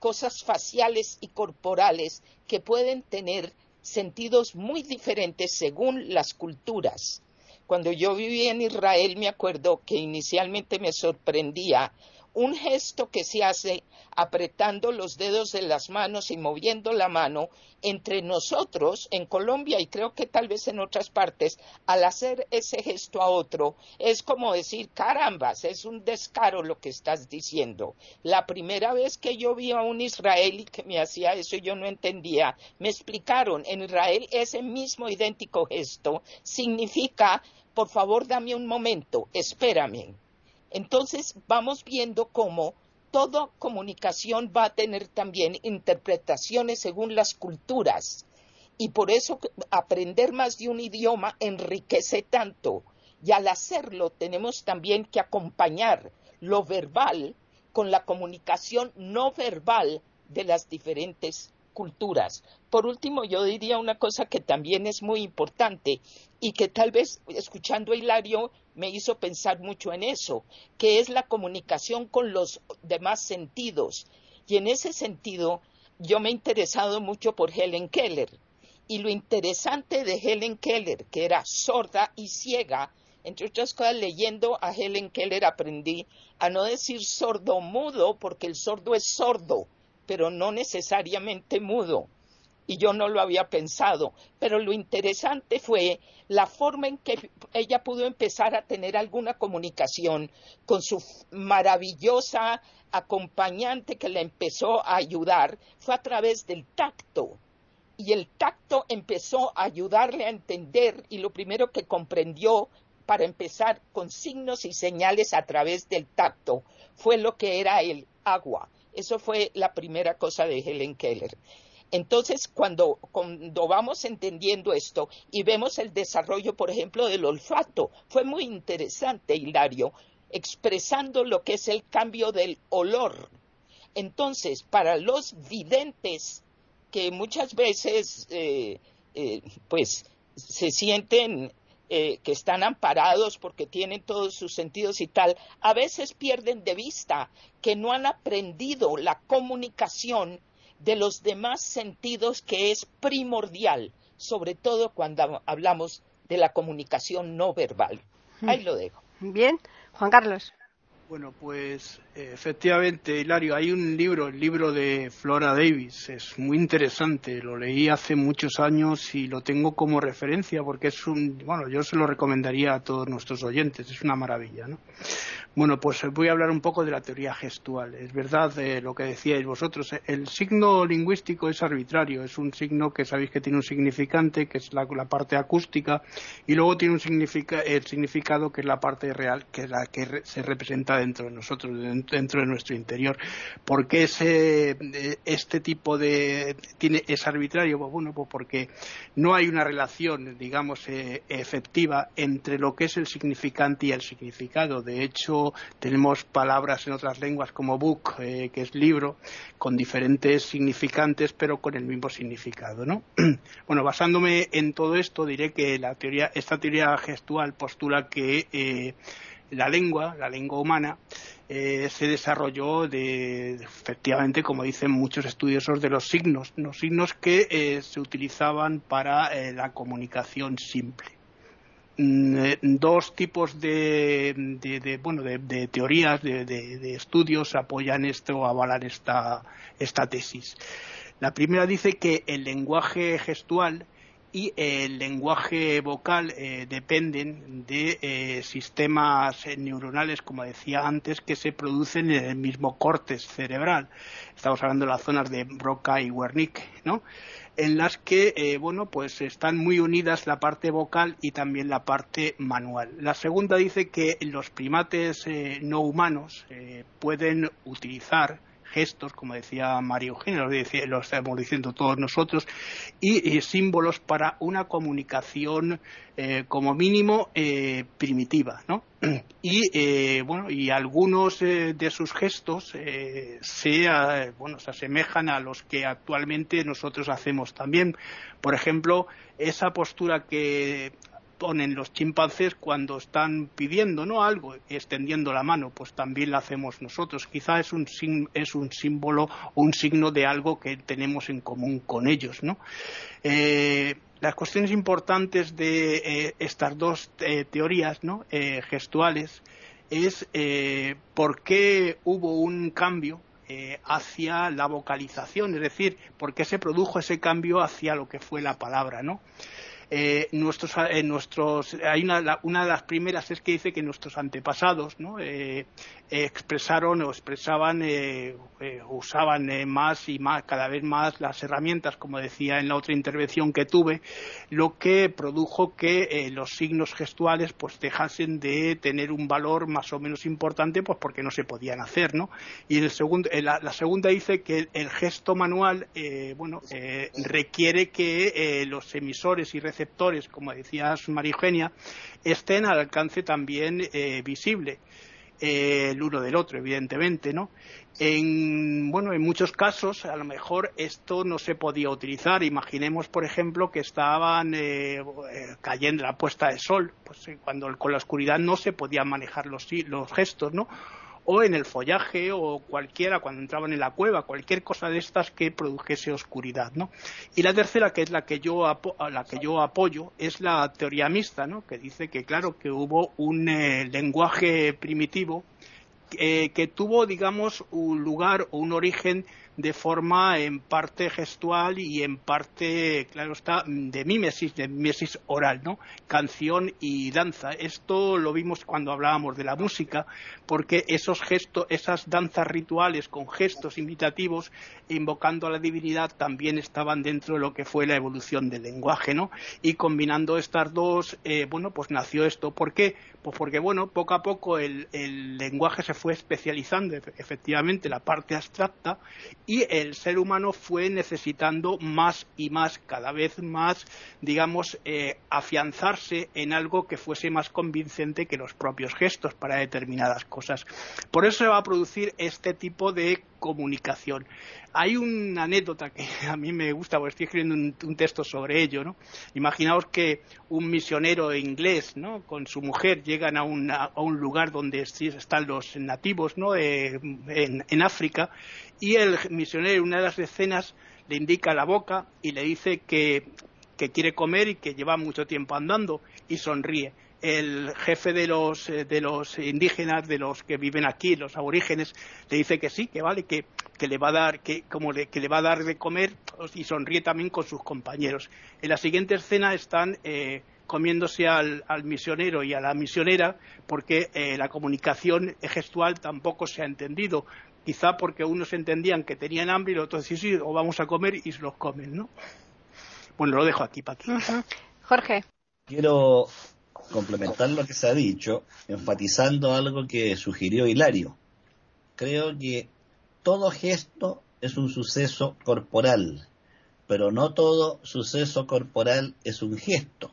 cosas faciales y corporales que pueden tener sentidos muy diferentes según las culturas. Cuando yo vivía en Israel me acuerdo que inicialmente me sorprendía un gesto que se hace apretando los dedos de las manos y moviendo la mano entre nosotros en Colombia y creo que tal vez en otras partes, al hacer ese gesto a otro, es como decir, carambas, es un descaro lo que estás diciendo. La primera vez que yo vi a un israelí que me hacía eso yo no entendía, me explicaron, en Israel ese mismo idéntico gesto significa, por favor, dame un momento, espérame. Entonces vamos viendo cómo toda comunicación va a tener también interpretaciones según las culturas. Y por eso aprender más de un idioma enriquece tanto. Y al hacerlo tenemos también que acompañar lo verbal con la comunicación no verbal de las diferentes culturas. Por último, yo diría una cosa que también es muy importante y que tal vez escuchando a Hilario me hizo pensar mucho en eso, que es la comunicación con los demás sentidos. Y en ese sentido, yo me he interesado mucho por Helen Keller. Y lo interesante de Helen Keller, que era sorda y ciega, entre otras cosas, leyendo a Helen Keller aprendí a no decir sordo mudo, porque el sordo es sordo, pero no necesariamente mudo y yo no lo había pensado. Pero lo interesante fue la forma en que ella pudo empezar a tener alguna comunicación con su maravillosa acompañante que la empezó a ayudar, fue a través del tacto. Y el tacto empezó a ayudarle a entender y lo primero que comprendió para empezar con signos y señales a través del tacto fue lo que era el agua. Eso fue la primera cosa de Helen Keller. Entonces, cuando, vamos entendiendo esto y vemos el desarrollo, por ejemplo, del olfato, fue muy interesante, Hilario, expresando lo que es el cambio del olor. Entonces, para los videntes que muchas veces, eh, eh, pues, se sienten eh, que están amparados porque tienen todos sus sentidos y tal, a veces pierden de vista que no han aprendido la comunicación de los demás sentidos que es primordial, sobre todo cuando hablamos de la comunicación no verbal. Ahí lo dejo. Bien, Juan Carlos. Bueno, pues efectivamente, Hilario, hay un libro, el libro de Flora Davis, es muy interesante, lo leí hace muchos años y lo tengo como referencia porque es un, bueno, yo se lo recomendaría a todos nuestros oyentes, es una maravilla, ¿no? Bueno, pues voy a hablar un poco de la teoría gestual. Es verdad eh, lo que decíais vosotros. Eh, el signo lingüístico es arbitrario. Es un signo que sabéis que tiene un significante, que es la, parte acústica, y luego tiene un el significado que es la parte real, que es la que se representa dentro de nosotros, dentro de nuestro interior. ¿Por qué ese, eh, este tipo de tiene es arbitrario? Pues bueno, pues porque no hay una relación, digamos, efectiva entre lo que es el significante y el significado. De hecho, tenemos palabras en otras lenguas como book, eh, que es libro, con diferentes significantes, pero con el mismo significado, ¿no? [CLEARS THROAT] bueno, basándome en todo esto, diré que la teoría, esta teoría gestual postula que eh, la lengua, la lengua humana, eh, se desarrolló de, efectivamente, como dicen muchos estudiosos, de los signos, los signos que se utilizaban para la comunicación simple. Mm, eh, dos tipos de, bueno de, teorías de, estudios apoyan esto o avalan esta, esta tesis. La primera dice que el lenguaje gestual y el lenguaje vocal eh, dependen de eh, sistemas neuronales, como decía antes, que se producen en el mismo corte cerebral. Estamos hablando de las zonas de Broca y Wernicke, ¿no? en las que eh, bueno pues están muy unidas la parte vocal y también la parte manual. La segunda dice que los primates eh, no humanos pueden utilizar gestos, como decía María Eugenia, lo, estamos diciendo todos nosotros, y, símbolos para una comunicación eh, como mínimo eh, primitiva, ¿no? Y eh, bueno, y algunos de sus gestos se, bueno, se asemejan a los que actualmente nosotros hacemos también. Por ejemplo, esa postura que ponen los chimpancés cuando están pidiendo ¿no? algo, extendiendo la mano, pues también la hacemos nosotros. Quizá es un, es un símbolo un signo de algo que tenemos en común con ellos. ¿no? Eh, las cuestiones importantes de eh, estas dos eh, teorías gestuales es por qué hubo un cambio hacia la vocalización, es decir, por qué se produjo ese cambio hacia lo que fue la palabra, ¿no? Eh, nuestros, eh, nuestros, hay una, una, de las primeras es que dice que nuestros antepasados ¿no? Eh, expresaron o expresaban, eh, eh, usaban eh, más y más, cada vez más las herramientas, como decía en la otra intervención que tuve, lo que produjo que los signos gestuales pues dejasen de tener un valor más o menos importante, pues porque no se podían hacer, ¿no? Y en el segundo, la, la, segunda dice que el, el gesto manual, bueno, requiere que los emisores y receptores, como decías María Eugenia, estén al alcance también visible eh, el uno del otro, evidentemente, ¿no? En, bueno, en muchos casos, a lo mejor esto no se podía utilizar. Imaginemos, por ejemplo, que estaban eh, eh cayendo la puesta de sol, pues eh, cuando con la oscuridad no se podían manejar los, los gestos, ¿no? O en el follaje o cualquiera cuando entraban en la cueva, cualquier cosa de estas que produjese oscuridad, ¿no? Y la tercera, que es la que yo, la que yo apoyo, es la teoría mixta, ¿no? Que dice que, claro, que hubo un eh, lenguaje primitivo eh, que tuvo, digamos, un lugar o un origen de forma en parte gestual y en parte, claro está, de mímesis, de mímesis oral, ¿no? Canción y danza. Esto lo vimos cuando hablábamos de la música, porque esos gestos, esas danzas rituales con gestos imitativos, invocando a la divinidad, también estaban dentro de lo que fue la evolución del lenguaje, ¿no? Y combinando estas dos, eh, bueno, pues nació esto. ¿Por qué? Pues porque, bueno, poco a poco el, el lenguaje se fue especializando, efectivamente, la parte abstracta, y el ser humano fue necesitando más y más, cada vez más, digamos, eh, afianzarse en algo que fuese más convincente que los propios gestos para determinadas cosas. Por eso se va a producir este tipo de comunicación. Hay una anécdota que [LAUGHS] a mí me gusta, porque estoy escribiendo un, texto sobre ello, ¿no? Imaginaos que un misionero inglés, ¿no? Con su mujer llegan a, una, a un lugar donde están los nativos, ¿no? Eh, en, África y el misionero en una de las escenas le indica la boca y le dice que quiere comer y que lleva mucho tiempo andando y sonríe el jefe de los, eh, de los indígenas, de los que viven aquí, los aborígenes, le dice que sí, que vale, que, que le va a dar, que, como le, que le va a dar de comer y sonríe también con sus compañeros. En la siguiente escena están eh, comiéndose al, al, misionero y a la misionera porque eh, la comunicación gestual tampoco se ha entendido. Quizá porque unos entendían que tenían hambre y los otros sí, sí, o vamos a comer y se los comen, ¿no? Bueno, lo dejo aquí, Paqui. Uh -huh. Jorge. Quiero complementar lo que se ha dicho, enfatizando algo que sugirió Hilario. Creo que todo gesto es un suceso corporal, pero no todo suceso corporal es un gesto.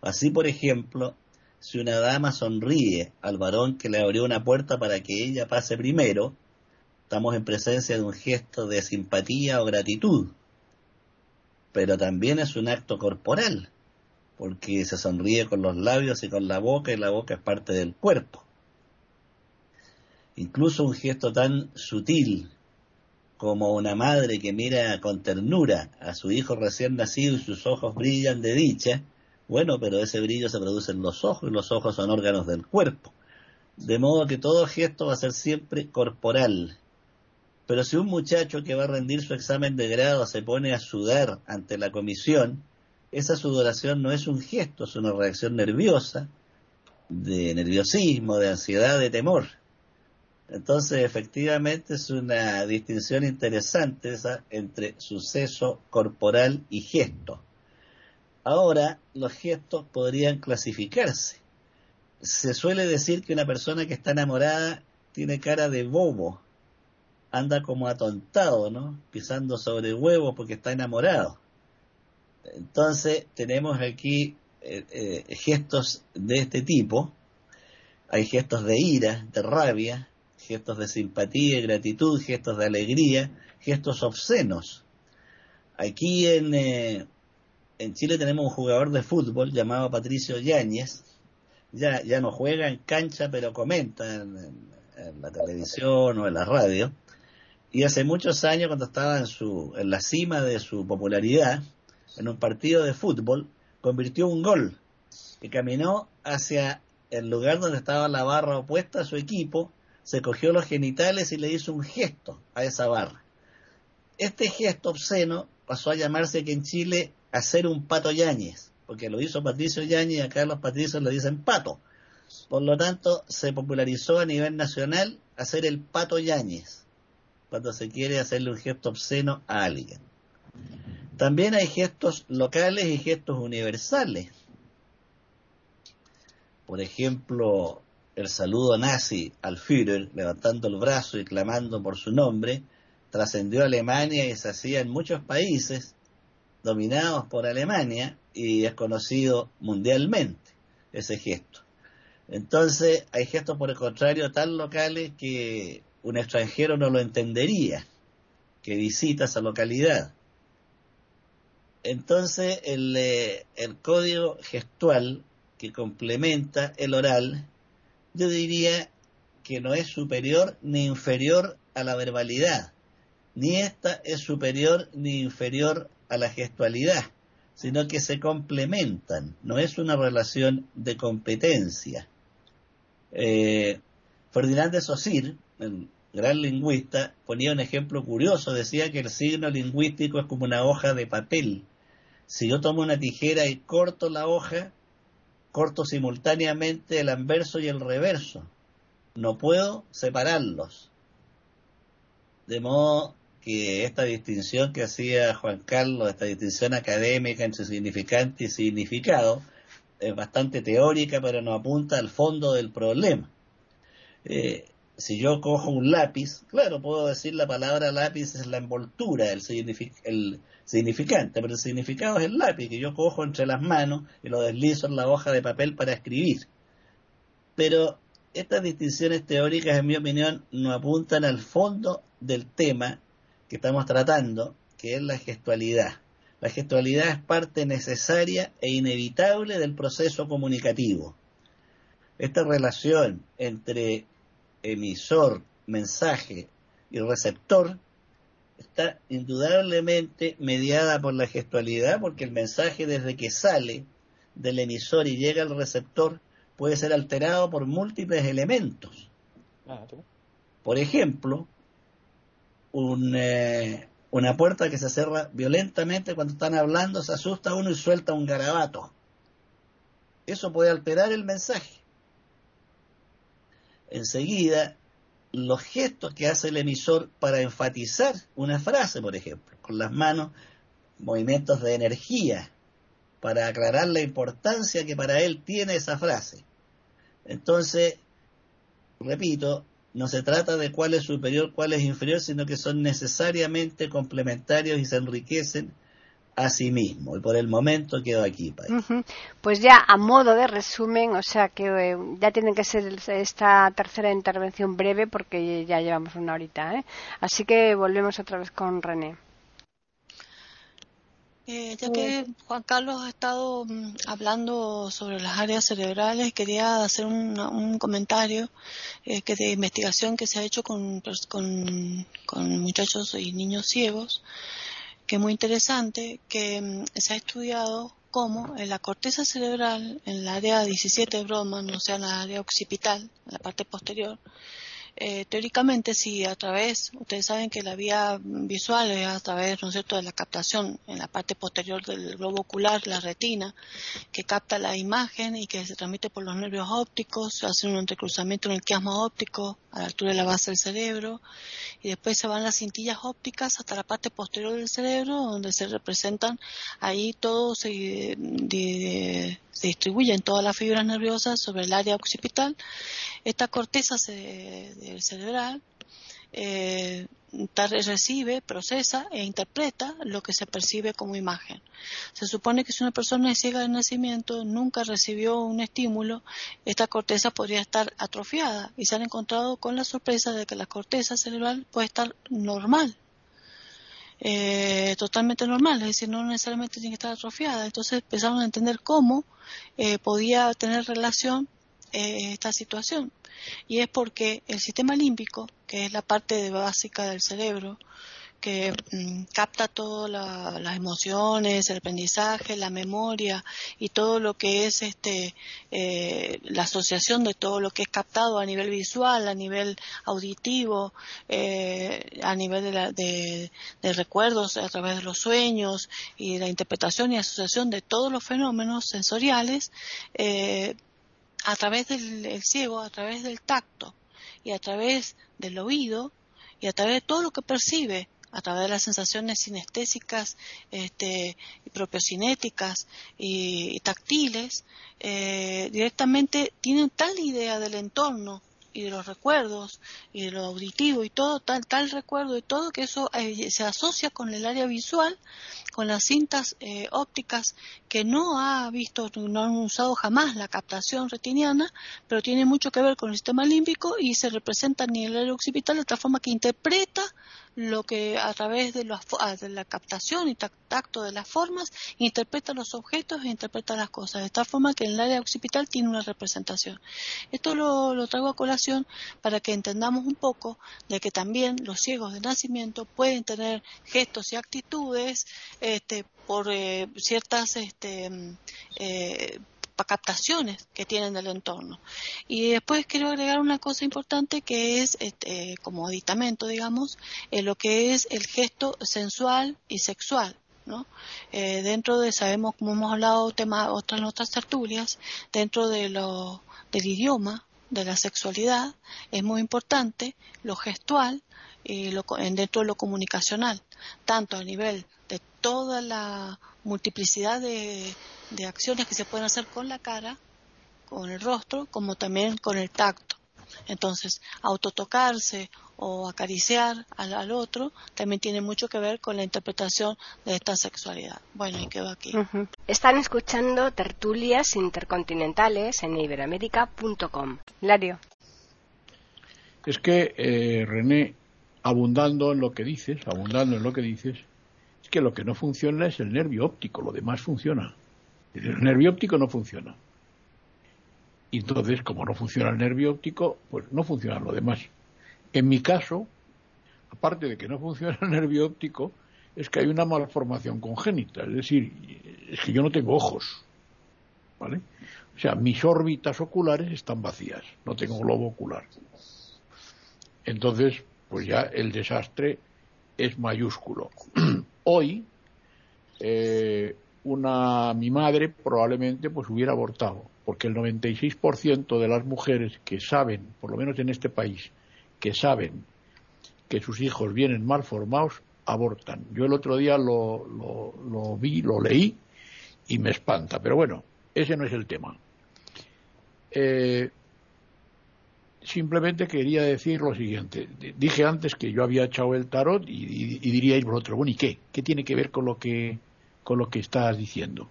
Así, por ejemplo, si una dama sonríe al varón que le abrió una puerta para que ella pase primero, estamos en presencia de un gesto de simpatía o gratitud. Pero también es un acto corporal, porque se sonríe con los labios y con la boca, y la boca es parte del cuerpo. Incluso un gesto tan sutil como una madre que mira con ternura a su hijo recién nacido y sus ojos brillan de dicha, bueno, pero ese brillo se produce en los ojos y los ojos son órganos del cuerpo. De modo que todo gesto va a ser siempre corporal. Pero si un muchacho que va a rendir su examen de grado se pone a sudar ante la comisión, esa sudoración no es un gesto, es una reacción nerviosa, de nerviosismo, de ansiedad, de temor. Entonces, efectivamente, es una distinción interesante esa entre suceso corporal y gesto. Ahora, los gestos podrían clasificarse. Se suele decir que una persona que está enamorada tiene cara de bobo, anda como atontado, ¿no? Pisando sobre huevos porque está enamorado. Entonces, tenemos aquí eh, eh, gestos de este tipo. Hay gestos de ira, de rabia, gestos de simpatía gratitud, gestos de alegría, gestos obscenos. Aquí en, eh, en Chile tenemos un jugador de fútbol llamado Patricio Yáñez, ya, ya no juega en cancha, pero comenta en, en, en, la televisión o en la radio. Y hace muchos años, cuando estaba en, su, en la cima de su popularidad, en un partido de fútbol, convirtió un gol y caminó hacia el lugar donde estaba la barra opuesta a su equipo, se cogió los genitales y le hizo un gesto a esa barra. Este gesto obsceno pasó a llamarse aquí en Chile hacer un pato Yáñez, porque lo hizo Patricio Yáñez y acá los patricios le dicen pato. Por lo tanto, se popularizó a nivel nacional hacer el pato Yáñez, cuando se quiere hacerle un gesto obsceno a alguien. También hay gestos locales y gestos universales. Por ejemplo, el saludo nazi al Führer, levantando el brazo y clamando por su nombre, trascendió a Alemania y se hacía en muchos países dominados por Alemania y es conocido mundialmente ese gesto. Entonces hay gestos por el contrario tan locales que un extranjero no lo entendería, que visita esa localidad. Entonces el, eh, el código gestual que complementa el oral yo diría que no es superior ni inferior a la verbalidad, ni esta es superior ni inferior a la gestualidad, sino que se complementan, no es una relación de competencia. Eh, Ferdinand de Saussure, el gran lingüista, ponía un ejemplo curioso, decía que el signo lingüístico es como una hoja de papel. Si yo tomo una tijera y corto la hoja, corto simultáneamente el anverso y el reverso. No puedo separarlos. De modo que esta distinción que hacía Juan Carlos, esta distinción académica entre significante y significado, es bastante teórica, pero nos apunta al fondo del problema. Eh, si yo cojo un lápiz, claro, puedo decir la palabra lápiz es la envoltura, el, significante, pero el significado es el lápiz que yo cojo entre las manos y lo deslizo en la hoja de papel para escribir. Pero estas distinciones teóricas, en mi opinión, no apuntan al fondo del tema que estamos tratando, que es la gestualidad. La gestualidad es parte necesaria e inevitable del proceso comunicativo. Esta relación entre emisor, mensaje y receptor está indudablemente mediada por la gestualidad, porque el mensaje desde que sale del emisor y llega al receptor puede ser alterado por múltiples elementos. Por ejemplo, eh, una puerta que se cierra violentamente cuando están hablando, se asusta uno y suelta un garabato. Eso puede alterar el mensaje. Enseguida, los gestos que hace el emisor para enfatizar una frase, por ejemplo, con las manos, movimientos de energía, para aclarar la importancia que para él tiene esa frase. Entonces, repito, no se trata de cuál es superior, cuál es inferior, sino que son necesariamente complementarios y se enriquecen a sí mismo. Y por el momento quedo aquí. Pues ya a modo de resumen, o sea que eh, ya tiene que ser esta tercera intervención breve porque ya llevamos una horita. ¿eh? Así que volvemos otra vez con René. Eh, ya que Juan Carlos ha estado mm, hablando sobre las áreas cerebrales, quería hacer un comentario que de investigación que se ha hecho con, con, con muchachos y niños ciegos que muy interesante, que mm, se ha estudiado cómo en la corteza cerebral, en el área 17 de Broman, o sea, en la área occipital, en la parte posterior, eh, teóricamente, si a través, ustedes saben que la vía visual es a través, ¿no es de la captación en la parte posterior del globo ocular, la retina, que capta la imagen y que se transmite por los nervios ópticos, hace un entrecruzamiento en el quiasma óptico a la altura de la base del cerebro, y después se van las cintillas ópticas hasta la parte posterior del cerebro, donde se representan, ahí todo se, se distribuye en todas las fibras nerviosas sobre el área occipital. Esta corteza cerebral eh, recibe, procesa e interpreta lo que se percibe como imagen. Se supone que si una persona es ciega de nacimiento, nunca recibió un estímulo, esta corteza podría estar atrofiada y se han encontrado con la sorpresa de que la corteza cerebral puede estar normal, eh, totalmente normal, es decir, no necesariamente tiene que estar atrofiada. Entonces empezaron a entender cómo eh, podía tener relación eh, esta situación. Y es porque el sistema límbico, que es la parte básica del cerebro, que mm, capta todas las emociones, el aprendizaje, la memoria y todo lo que es este eh, la asociación de todo lo que es captado a nivel visual, a nivel auditivo, eh, a nivel de, de, recuerdos a través de los sueños y la interpretación y asociación de todos los fenómenos sensoriales eh, a través del ciego, a través del tacto y a través del oído y a través de todo lo que percibe a través de las sensaciones sinestésicas, este, propiocinéticas y, táctiles, eh, directamente tienen tal idea del entorno y de los recuerdos y de lo auditivo y todo, tal, tal recuerdo y todo, que eso eh, se asocia con el área visual, con las cintas eh, ópticas que no ha visto, no han usado jamás la captación retiniana, pero tiene mucho que ver con el sistema límbico y se representa en el área occipital de tal forma que interpreta lo que a través de, ah, de la captación y tacto de las formas interpreta los objetos e interpreta las cosas, de tal forma que en el área occipital tiene una representación. Esto lo, traigo a colación para que entendamos un poco de que también los ciegos de nacimiento pueden tener gestos y actitudes este, por eh, ciertas este, mm, eh, captaciones que tienen del entorno. Y después quiero agregar una cosa importante que es este, como aditamento, digamos, eh, lo que es el gesto sensual y sexual. ¿no? Eh, dentro de, sabemos, como hemos hablado otras otras tertulias, dentro de lo, del idioma, de la sexualidad, es muy importante lo gestual y lo, dentro de lo comunicacional, tanto a nivel de toda la multiplicidad de, de acciones que se pueden hacer con la cara, con el rostro, como también con el tacto. Entonces, autotocarse o acariciar al, otro también tiene mucho que ver con la interpretación de esta sexualidad. Bueno, y quedo aquí. Están escuchando tertulias intercontinentales en iberamérica.com. Lario. Es que, eh, René, abundando en lo que dices, abundando en lo que dices, es que lo que no funciona es el nervio óptico, lo demás funciona. El nervio óptico no funciona. Y entonces, como no funciona el nervio óptico, pues no funciona lo demás. En mi caso, aparte de que no funciona el nervio óptico, es que hay una malformación congénita. Es decir, es que yo no tengo ojos. ¿Vale? O sea, mis órbitas oculares están vacías. No tengo globo ocular. Entonces, pues ya el desastre es mayúsculo. [CLEARS THROAT] Hoy, eh, una mi madre probablemente pues hubiera abortado, porque el 96% de las mujeres que saben, por lo menos en este país, que saben que sus hijos vienen mal formados, abortan. Yo el otro día lo, lo, vi, lo leí y me espanta, pero bueno, ese no es el tema. Eh, simplemente quería decir lo siguiente. Dije antes que yo había echado el tarot y, y, y diríais vosotros, bueno, ¿y qué? ¿Qué tiene que ver con lo que con lo que estás diciendo.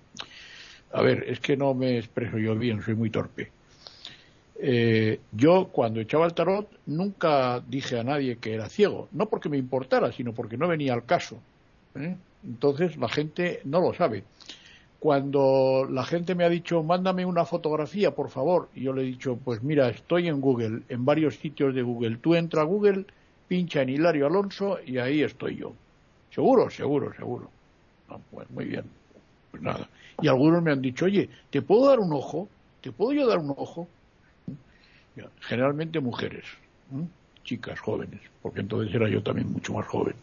A ver, es que no me expreso yo bien, soy muy torpe. Eh, yo cuando echaba el tarot nunca dije a nadie que era ciego, no porque me importara, sino porque no venía al caso. ¿eh? Entonces la gente no lo sabe. Cuando la gente me ha dicho, mándame una fotografía, por favor, y yo le he dicho, pues mira, estoy en Google, en varios sitios de Google. Tú entra a Google, pincha en Hilario Alonso y ahí estoy yo. Seguro, seguro, seguro. Ah, pues muy bien. Pues nada. Y algunos me han dicho, oye, ¿te puedo dar un ojo? ¿Te puedo yo dar un ojo? Generalmente mujeres, chicas jóvenes, porque entonces era yo también mucho más joven.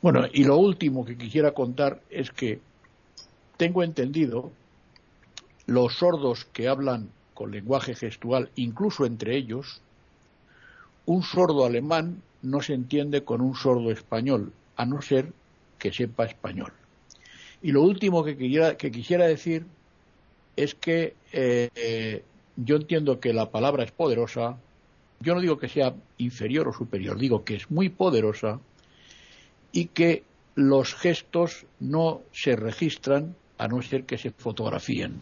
Bueno, y lo último que quisiera contar es que tengo entendido los sordos que hablan con lenguaje gestual, incluso entre ellos, un sordo alemán no se entiende con un sordo español, a no ser que sepa español. Y lo último que quisiera, decir es que eh, yo entiendo que la palabra es poderosa. Yo no digo que sea inferior o superior, digo que es muy poderosa y que los gestos no se registran a no ser que se fotografíen.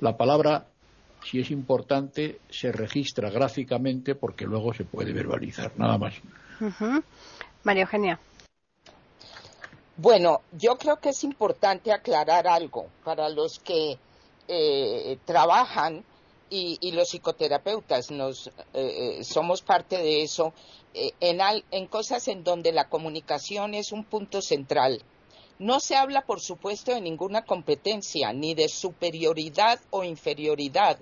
La palabra, si es importante, se registra gráficamente porque luego se puede verbalizar, nada más. María Eugenia. Bueno, yo creo que es importante aclarar algo para los que eh, trabajan y, los psicoterapeutas nos, eh, eh, somos parte de eso, eh, en, en cosas en donde la comunicación es un punto central. No se habla, por supuesto, de ninguna competencia, ni de superioridad o inferioridad.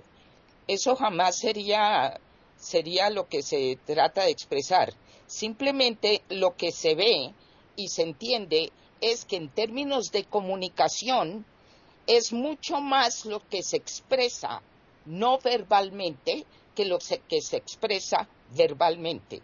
Eso jamás sería, sería lo que se trata de expresar. Simplemente lo que se ve y se entiende es que en términos de comunicación es mucho más lo que se expresa no verbalmente que lo que se expresa verbalmente.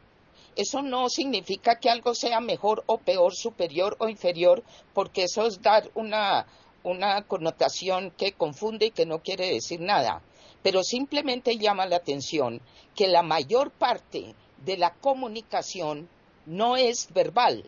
Eso no significa que algo sea mejor o peor, superior o inferior, porque eso es dar una, una connotación que confunde y que no quiere decir nada. Pero simplemente llama la atención que la mayor parte de la comunicación no es verbal.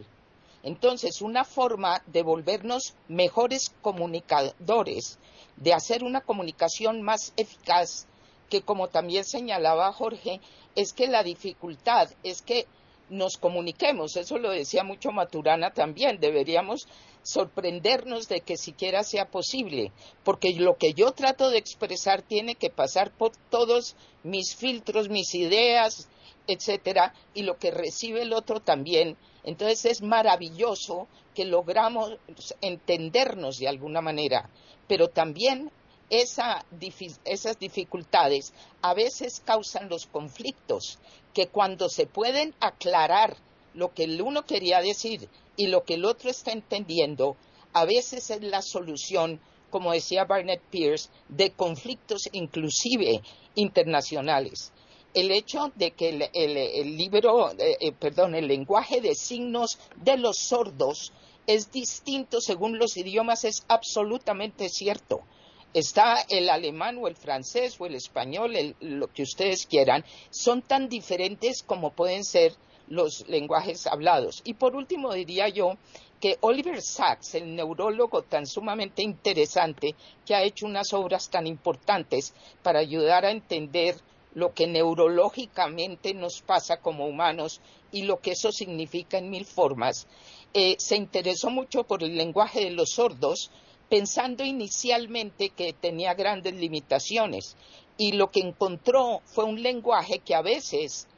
Entonces, una forma de volvernos mejores comunicadores de hacer una comunicación más eficaz, que como también señalaba Jorge, es que la dificultad es que nos comuniquemos, eso lo decía mucho Maturana también, deberíamos sorprendernos de que siquiera sea posible, porque lo que yo trato de expresar tiene que pasar por todos mis filtros, mis ideas, etcétera, y lo que recibe el otro también. Entonces es maravilloso que logramos entendernos de alguna manera pero también esas dificultades a veces causan los conflictos, que cuando se pueden aclarar lo que el uno quería decir y lo que el otro está entendiendo, a veces es la solución, como decía Barnett Pierce, de conflictos inclusive internacionales. El hecho de que el, libro, eh, eh, perdón, el lenguaje de signos de los sordos es distinto según los idiomas, es absolutamente cierto. Está el alemán o el francés o el español, lo que ustedes quieran, son tan diferentes como pueden ser los lenguajes hablados. Y por último diría yo que Oliver Sacks, el neurólogo tan sumamente interesante, que ha hecho unas obras tan importantes para ayudar a entender lo que neurológicamente nos pasa como humanos y lo que eso significa en mil formas, eh, se interesó mucho por el lenguaje de los sordos, pensando inicialmente que tenía grandes limitaciones. Y lo que encontró fue un lenguaje que a veces,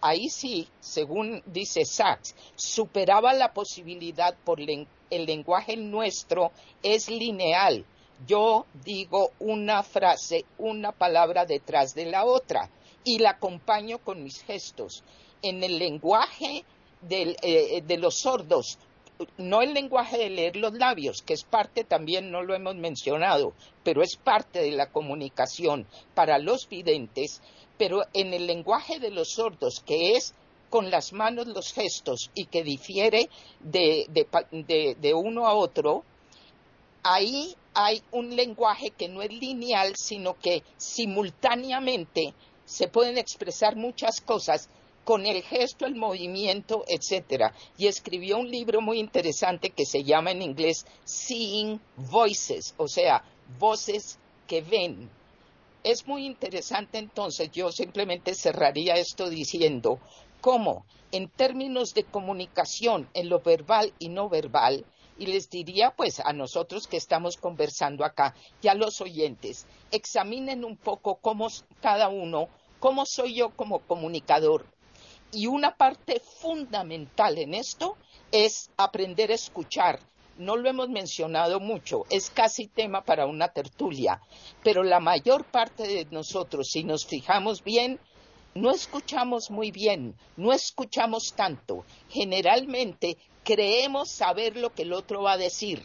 ahí sí, según dice Sachs, superaba la posibilidad por el lenguaje nuestro es lineal. Yo digo una frase, una palabra detrás de la otra y la acompaño con mis gestos. En el lenguaje eh, de los sordos, no el lenguaje de leer los labios, que es parte también, no lo hemos mencionado, pero es parte de la comunicación para los videntes, pero en el lenguaje de los sordos, que es con las manos los gestos y que difiere de, de uno a otro, ahí hay un lenguaje que no es lineal, sino que simultáneamente se pueden expresar muchas cosas con el gesto, el movimiento, etcétera. Y escribió un libro muy interesante que se llama en inglés Seeing Voices, o sea, voces que ven. Es muy interesante entonces, yo simplemente cerraría esto diciendo cómo en términos de comunicación en lo verbal y no verbal, y les diría pues a nosotros que estamos conversando acá y a los oyentes, examinen un poco cómo cada uno, cómo soy yo como comunicador, y una parte fundamental en esto es aprender a escuchar. No lo hemos mencionado mucho, es casi tema para una tertulia, pero la mayor parte de nosotros, si nos fijamos bien, no escuchamos muy bien, no escuchamos tanto. Generalmente creemos saber lo que el otro va a decir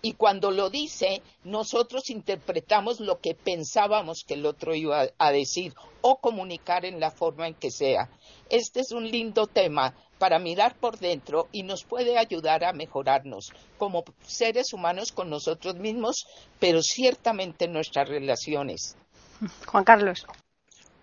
y cuando lo dice, nosotros interpretamos lo que pensábamos que el otro iba a decir o comunicar en la forma en que sea. Este es un lindo tema para mirar por dentro y nos puede ayudar a mejorarnos como seres humanos con nosotros mismos, pero ciertamente en nuestras relaciones. [LAUGHS] Juan Carlos.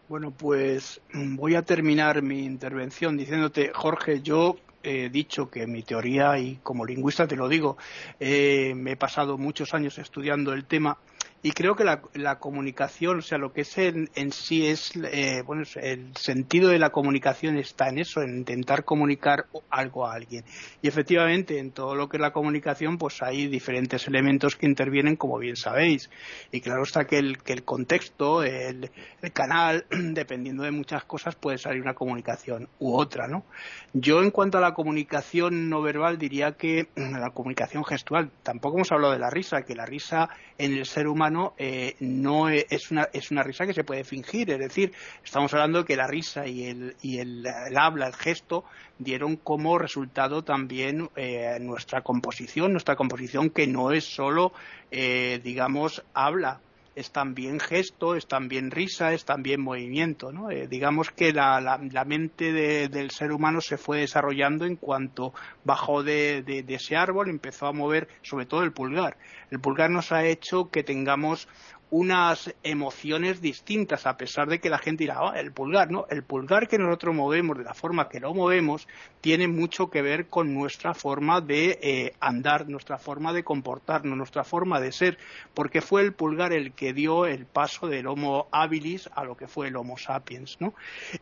Bueno, pues voy a terminar mi intervención diciéndote, Jorge, yo he dicho que mi teoría, y como lingüista te lo digo, eh, me he pasado muchos años estudiando el tema y creo que la, comunicación, o sea, lo que es en, en sí es, eh, bueno, el sentido de la comunicación está en eso, en intentar comunicar algo a alguien. Y efectivamente, en todo lo que es la comunicación, pues hay diferentes elementos que intervienen, como bien sabéis. Y claro está que el, que el contexto, el canal, [CLEARS THROAT] dependiendo de muchas cosas, puede salir una comunicación u otra, ¿no? Yo, en cuanto a la comunicación no verbal, diría que [CLEARS THROAT] la comunicación gestual, tampoco hemos hablado de la risa, que la risa en el ser humano eh, no e, es una, es una risa que se puede fingir, es decir, estamos hablando de que la risa y el, y el, habla, el gesto, dieron como resultado también eh, nuestra composición, nuestra composición que no es solo, eh, digamos, habla, es también gesto, es también risa, es también movimiento. ¿no? Eh, digamos que la, la, mente de, del ser humano se fue desarrollando en cuanto bajó de, de, de, ese árbol, empezó a mover sobre todo el pulgar. El pulgar nos ha hecho que tengamos unas emociones distintas, a pesar de que la gente dirá, oh, el pulgar, ¿no? El pulgar que nosotros movemos, de la forma que lo movemos, tiene mucho que ver con nuestra forma de eh, andar, nuestra forma de comportarnos, nuestra forma de ser, porque fue el pulgar el que dio el paso del Homo habilis a lo que fue el Homo sapiens, ¿no?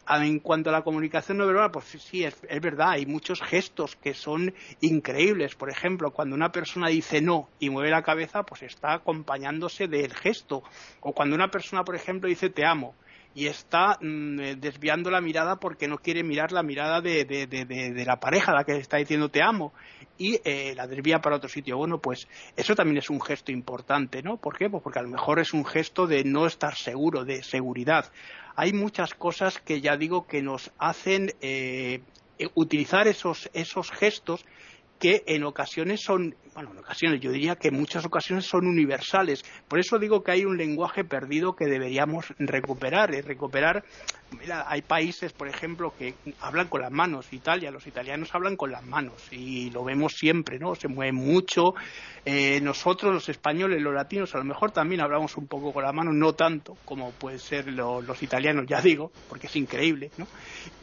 En cuanto a la comunicación no verbal, pues sí, es, es verdad, hay muchos gestos que son increíbles. Por ejemplo, cuando una persona dice no y mueve la cabeza, pues está acompañándose del gesto o cuando una persona, por ejemplo, dice te amo y está mmm, desviando la mirada porque no quiere mirar la mirada de, de la pareja a la que está diciendo te amo y eh, la desvía para otro sitio. Bueno, pues eso también es un gesto importante, ¿no? ¿Por qué? Pues porque a lo mejor es un gesto de no estar seguro, de seguridad. Hay muchas cosas que ya digo que nos hacen eh, utilizar esos, esos gestos que en ocasiones son, bueno, en ocasiones, yo diría que en muchas ocasiones son universales. Por eso digo que hay un lenguaje perdido que deberíamos recuperar. Y recuperar, mira, hay países, por ejemplo, que hablan con las manos. Italia, los italianos hablan con las manos y lo vemos siempre, ¿no? Se mueven mucho. Eh, nosotros, los españoles, los latinos, a lo mejor también hablamos un poco con las manos, no tanto como pueden ser lo, los italianos, ya digo, porque es increíble, ¿no?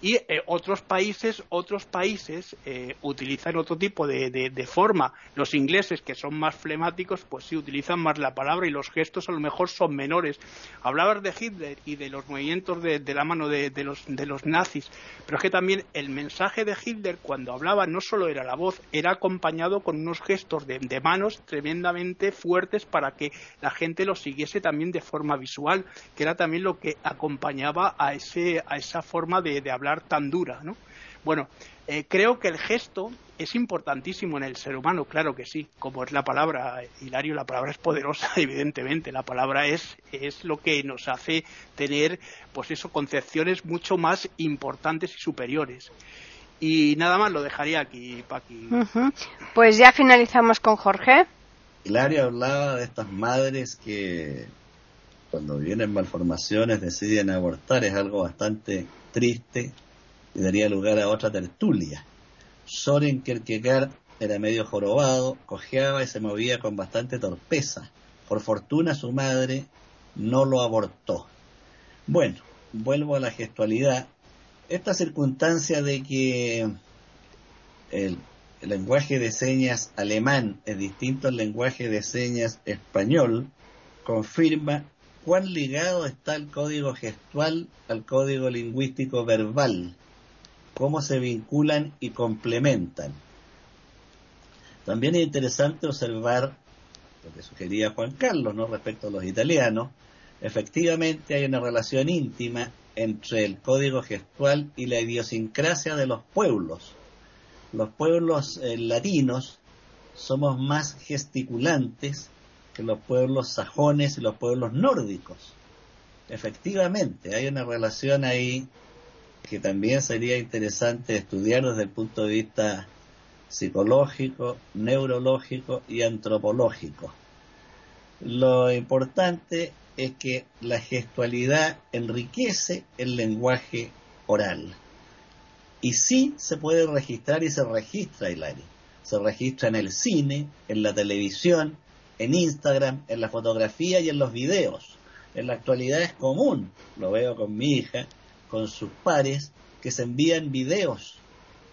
Y eh, otros países, otros países eh, utilizan otro tipo de, de, forma. Los ingleses, que son más flemáticos, pues sí utilizan más la palabra y los gestos a lo mejor son menores. Hablabas de Hitler y de los movimientos de, la mano de, los, de los nazis, pero es que también el mensaje de Hitler cuando hablaba no solo era la voz, era acompañado con unos gestos de, de manos tremendamente fuertes para que la gente lo siguiese también de forma visual, que era también lo que acompañaba a, ese, a esa forma de, de hablar tan dura, ¿no? Bueno, eh, creo que el gesto es importantísimo en el ser humano, claro que sí, como es la palabra, Hilario, la palabra es poderosa, [LAUGHS] evidentemente, la palabra es, es lo que nos hace tener, pues eso, concepciones mucho más importantes y superiores. Y nada más lo dejaría aquí, Paqui. Uh -huh. Pues ya finalizamos con Jorge. Hilario hablaba de estas madres que cuando vienen malformaciones deciden abortar, es algo bastante triste y daría lugar a otra tertulia. Soren Kierkegaard era medio jorobado, cojeaba y se movía con bastante torpeza. Por fortuna su madre no lo abortó. Bueno, vuelvo a la gestualidad. Esta circunstancia de que el, el lenguaje de señas alemán es distinto al lenguaje de señas español confirma cuán ligado está el código gestual al código lingüístico verbal cómo se vinculan y complementan. También es interesante observar lo que sugería Juan Carlos ¿no? respecto a los italianos. Efectivamente hay una relación íntima entre el código gestual y la idiosincrasia de los pueblos. Los pueblos eh, latinos somos más gesticulantes que los pueblos sajones y los pueblos nórdicos. Efectivamente, hay una relación ahí que también sería interesante estudiar desde el punto de vista psicológico, neurológico y antropológico. Lo importante es que la gestualidad enriquece el lenguaje oral. Y sí se puede registrar y se registra, Hilari. Se registra en el cine, en la televisión, en Instagram, en la fotografía y en los videos. En la actualidad es común, lo veo con mi hija, con sus pares que se envían videos.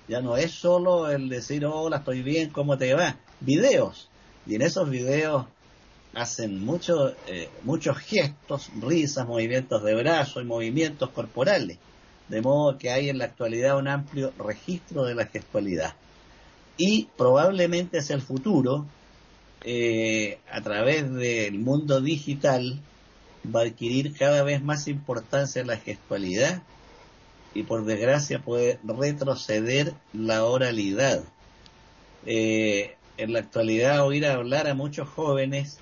Ya no es solo el decir, hola, estoy bien, ¿cómo te va? Videos. Y en esos videos hacen mucho, eh, muchos gestos, risas, movimientos de brazo y movimientos corporales. De modo que hay en la actualidad un amplio registro de la gestualidad. Y probablemente hacia el futuro, eh, a través del mundo digital, va a adquirir cada vez más importancia la gestualidad y por desgracia puede retroceder la oralidad. Eh, en la actualidad oír hablar a muchos jóvenes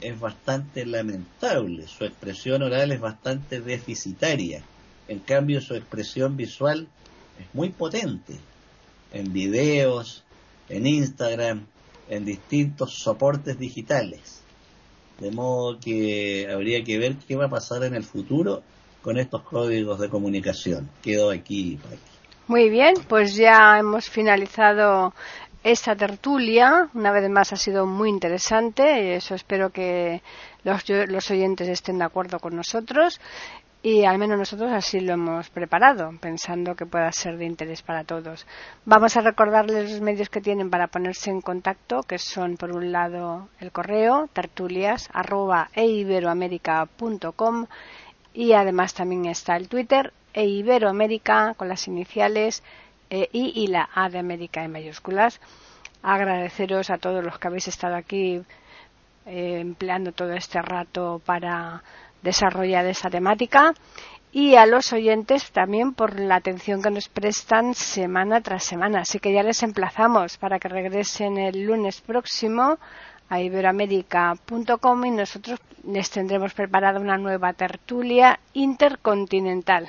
es bastante lamentable, su expresión oral es bastante deficitaria, en cambio su expresión visual es muy potente, en videos, en Instagram, en distintos soportes digitales. De modo que habría que ver qué va a pasar en el futuro con estos códigos de comunicación. Quedo aquí. Muy bien, pues ya hemos finalizado esta tertulia. Una vez más ha sido muy interesante. Eso espero que los, los oyentes estén de acuerdo con nosotros y al menos nosotros así lo hemos preparado, pensando que pueda ser de interés para todos. Vamos a recordarles los medios que tienen para ponerse en contacto, que son por un lado el correo tertulias@eiberoamerica.com y además también está el Twitter eiberoamerica con las iniciales e I y la A de América en mayúsculas. Agradeceros a todos los que habéis estado aquí eh, empleando todo este rato para desarrollar esa temática y a los oyentes también por la atención que nos prestan semana tras semana. Así que ya les emplazamos para que regresen el lunes próximo a iberoamérica.com y nosotros les tendremos preparada una nueva tertulia intercontinental.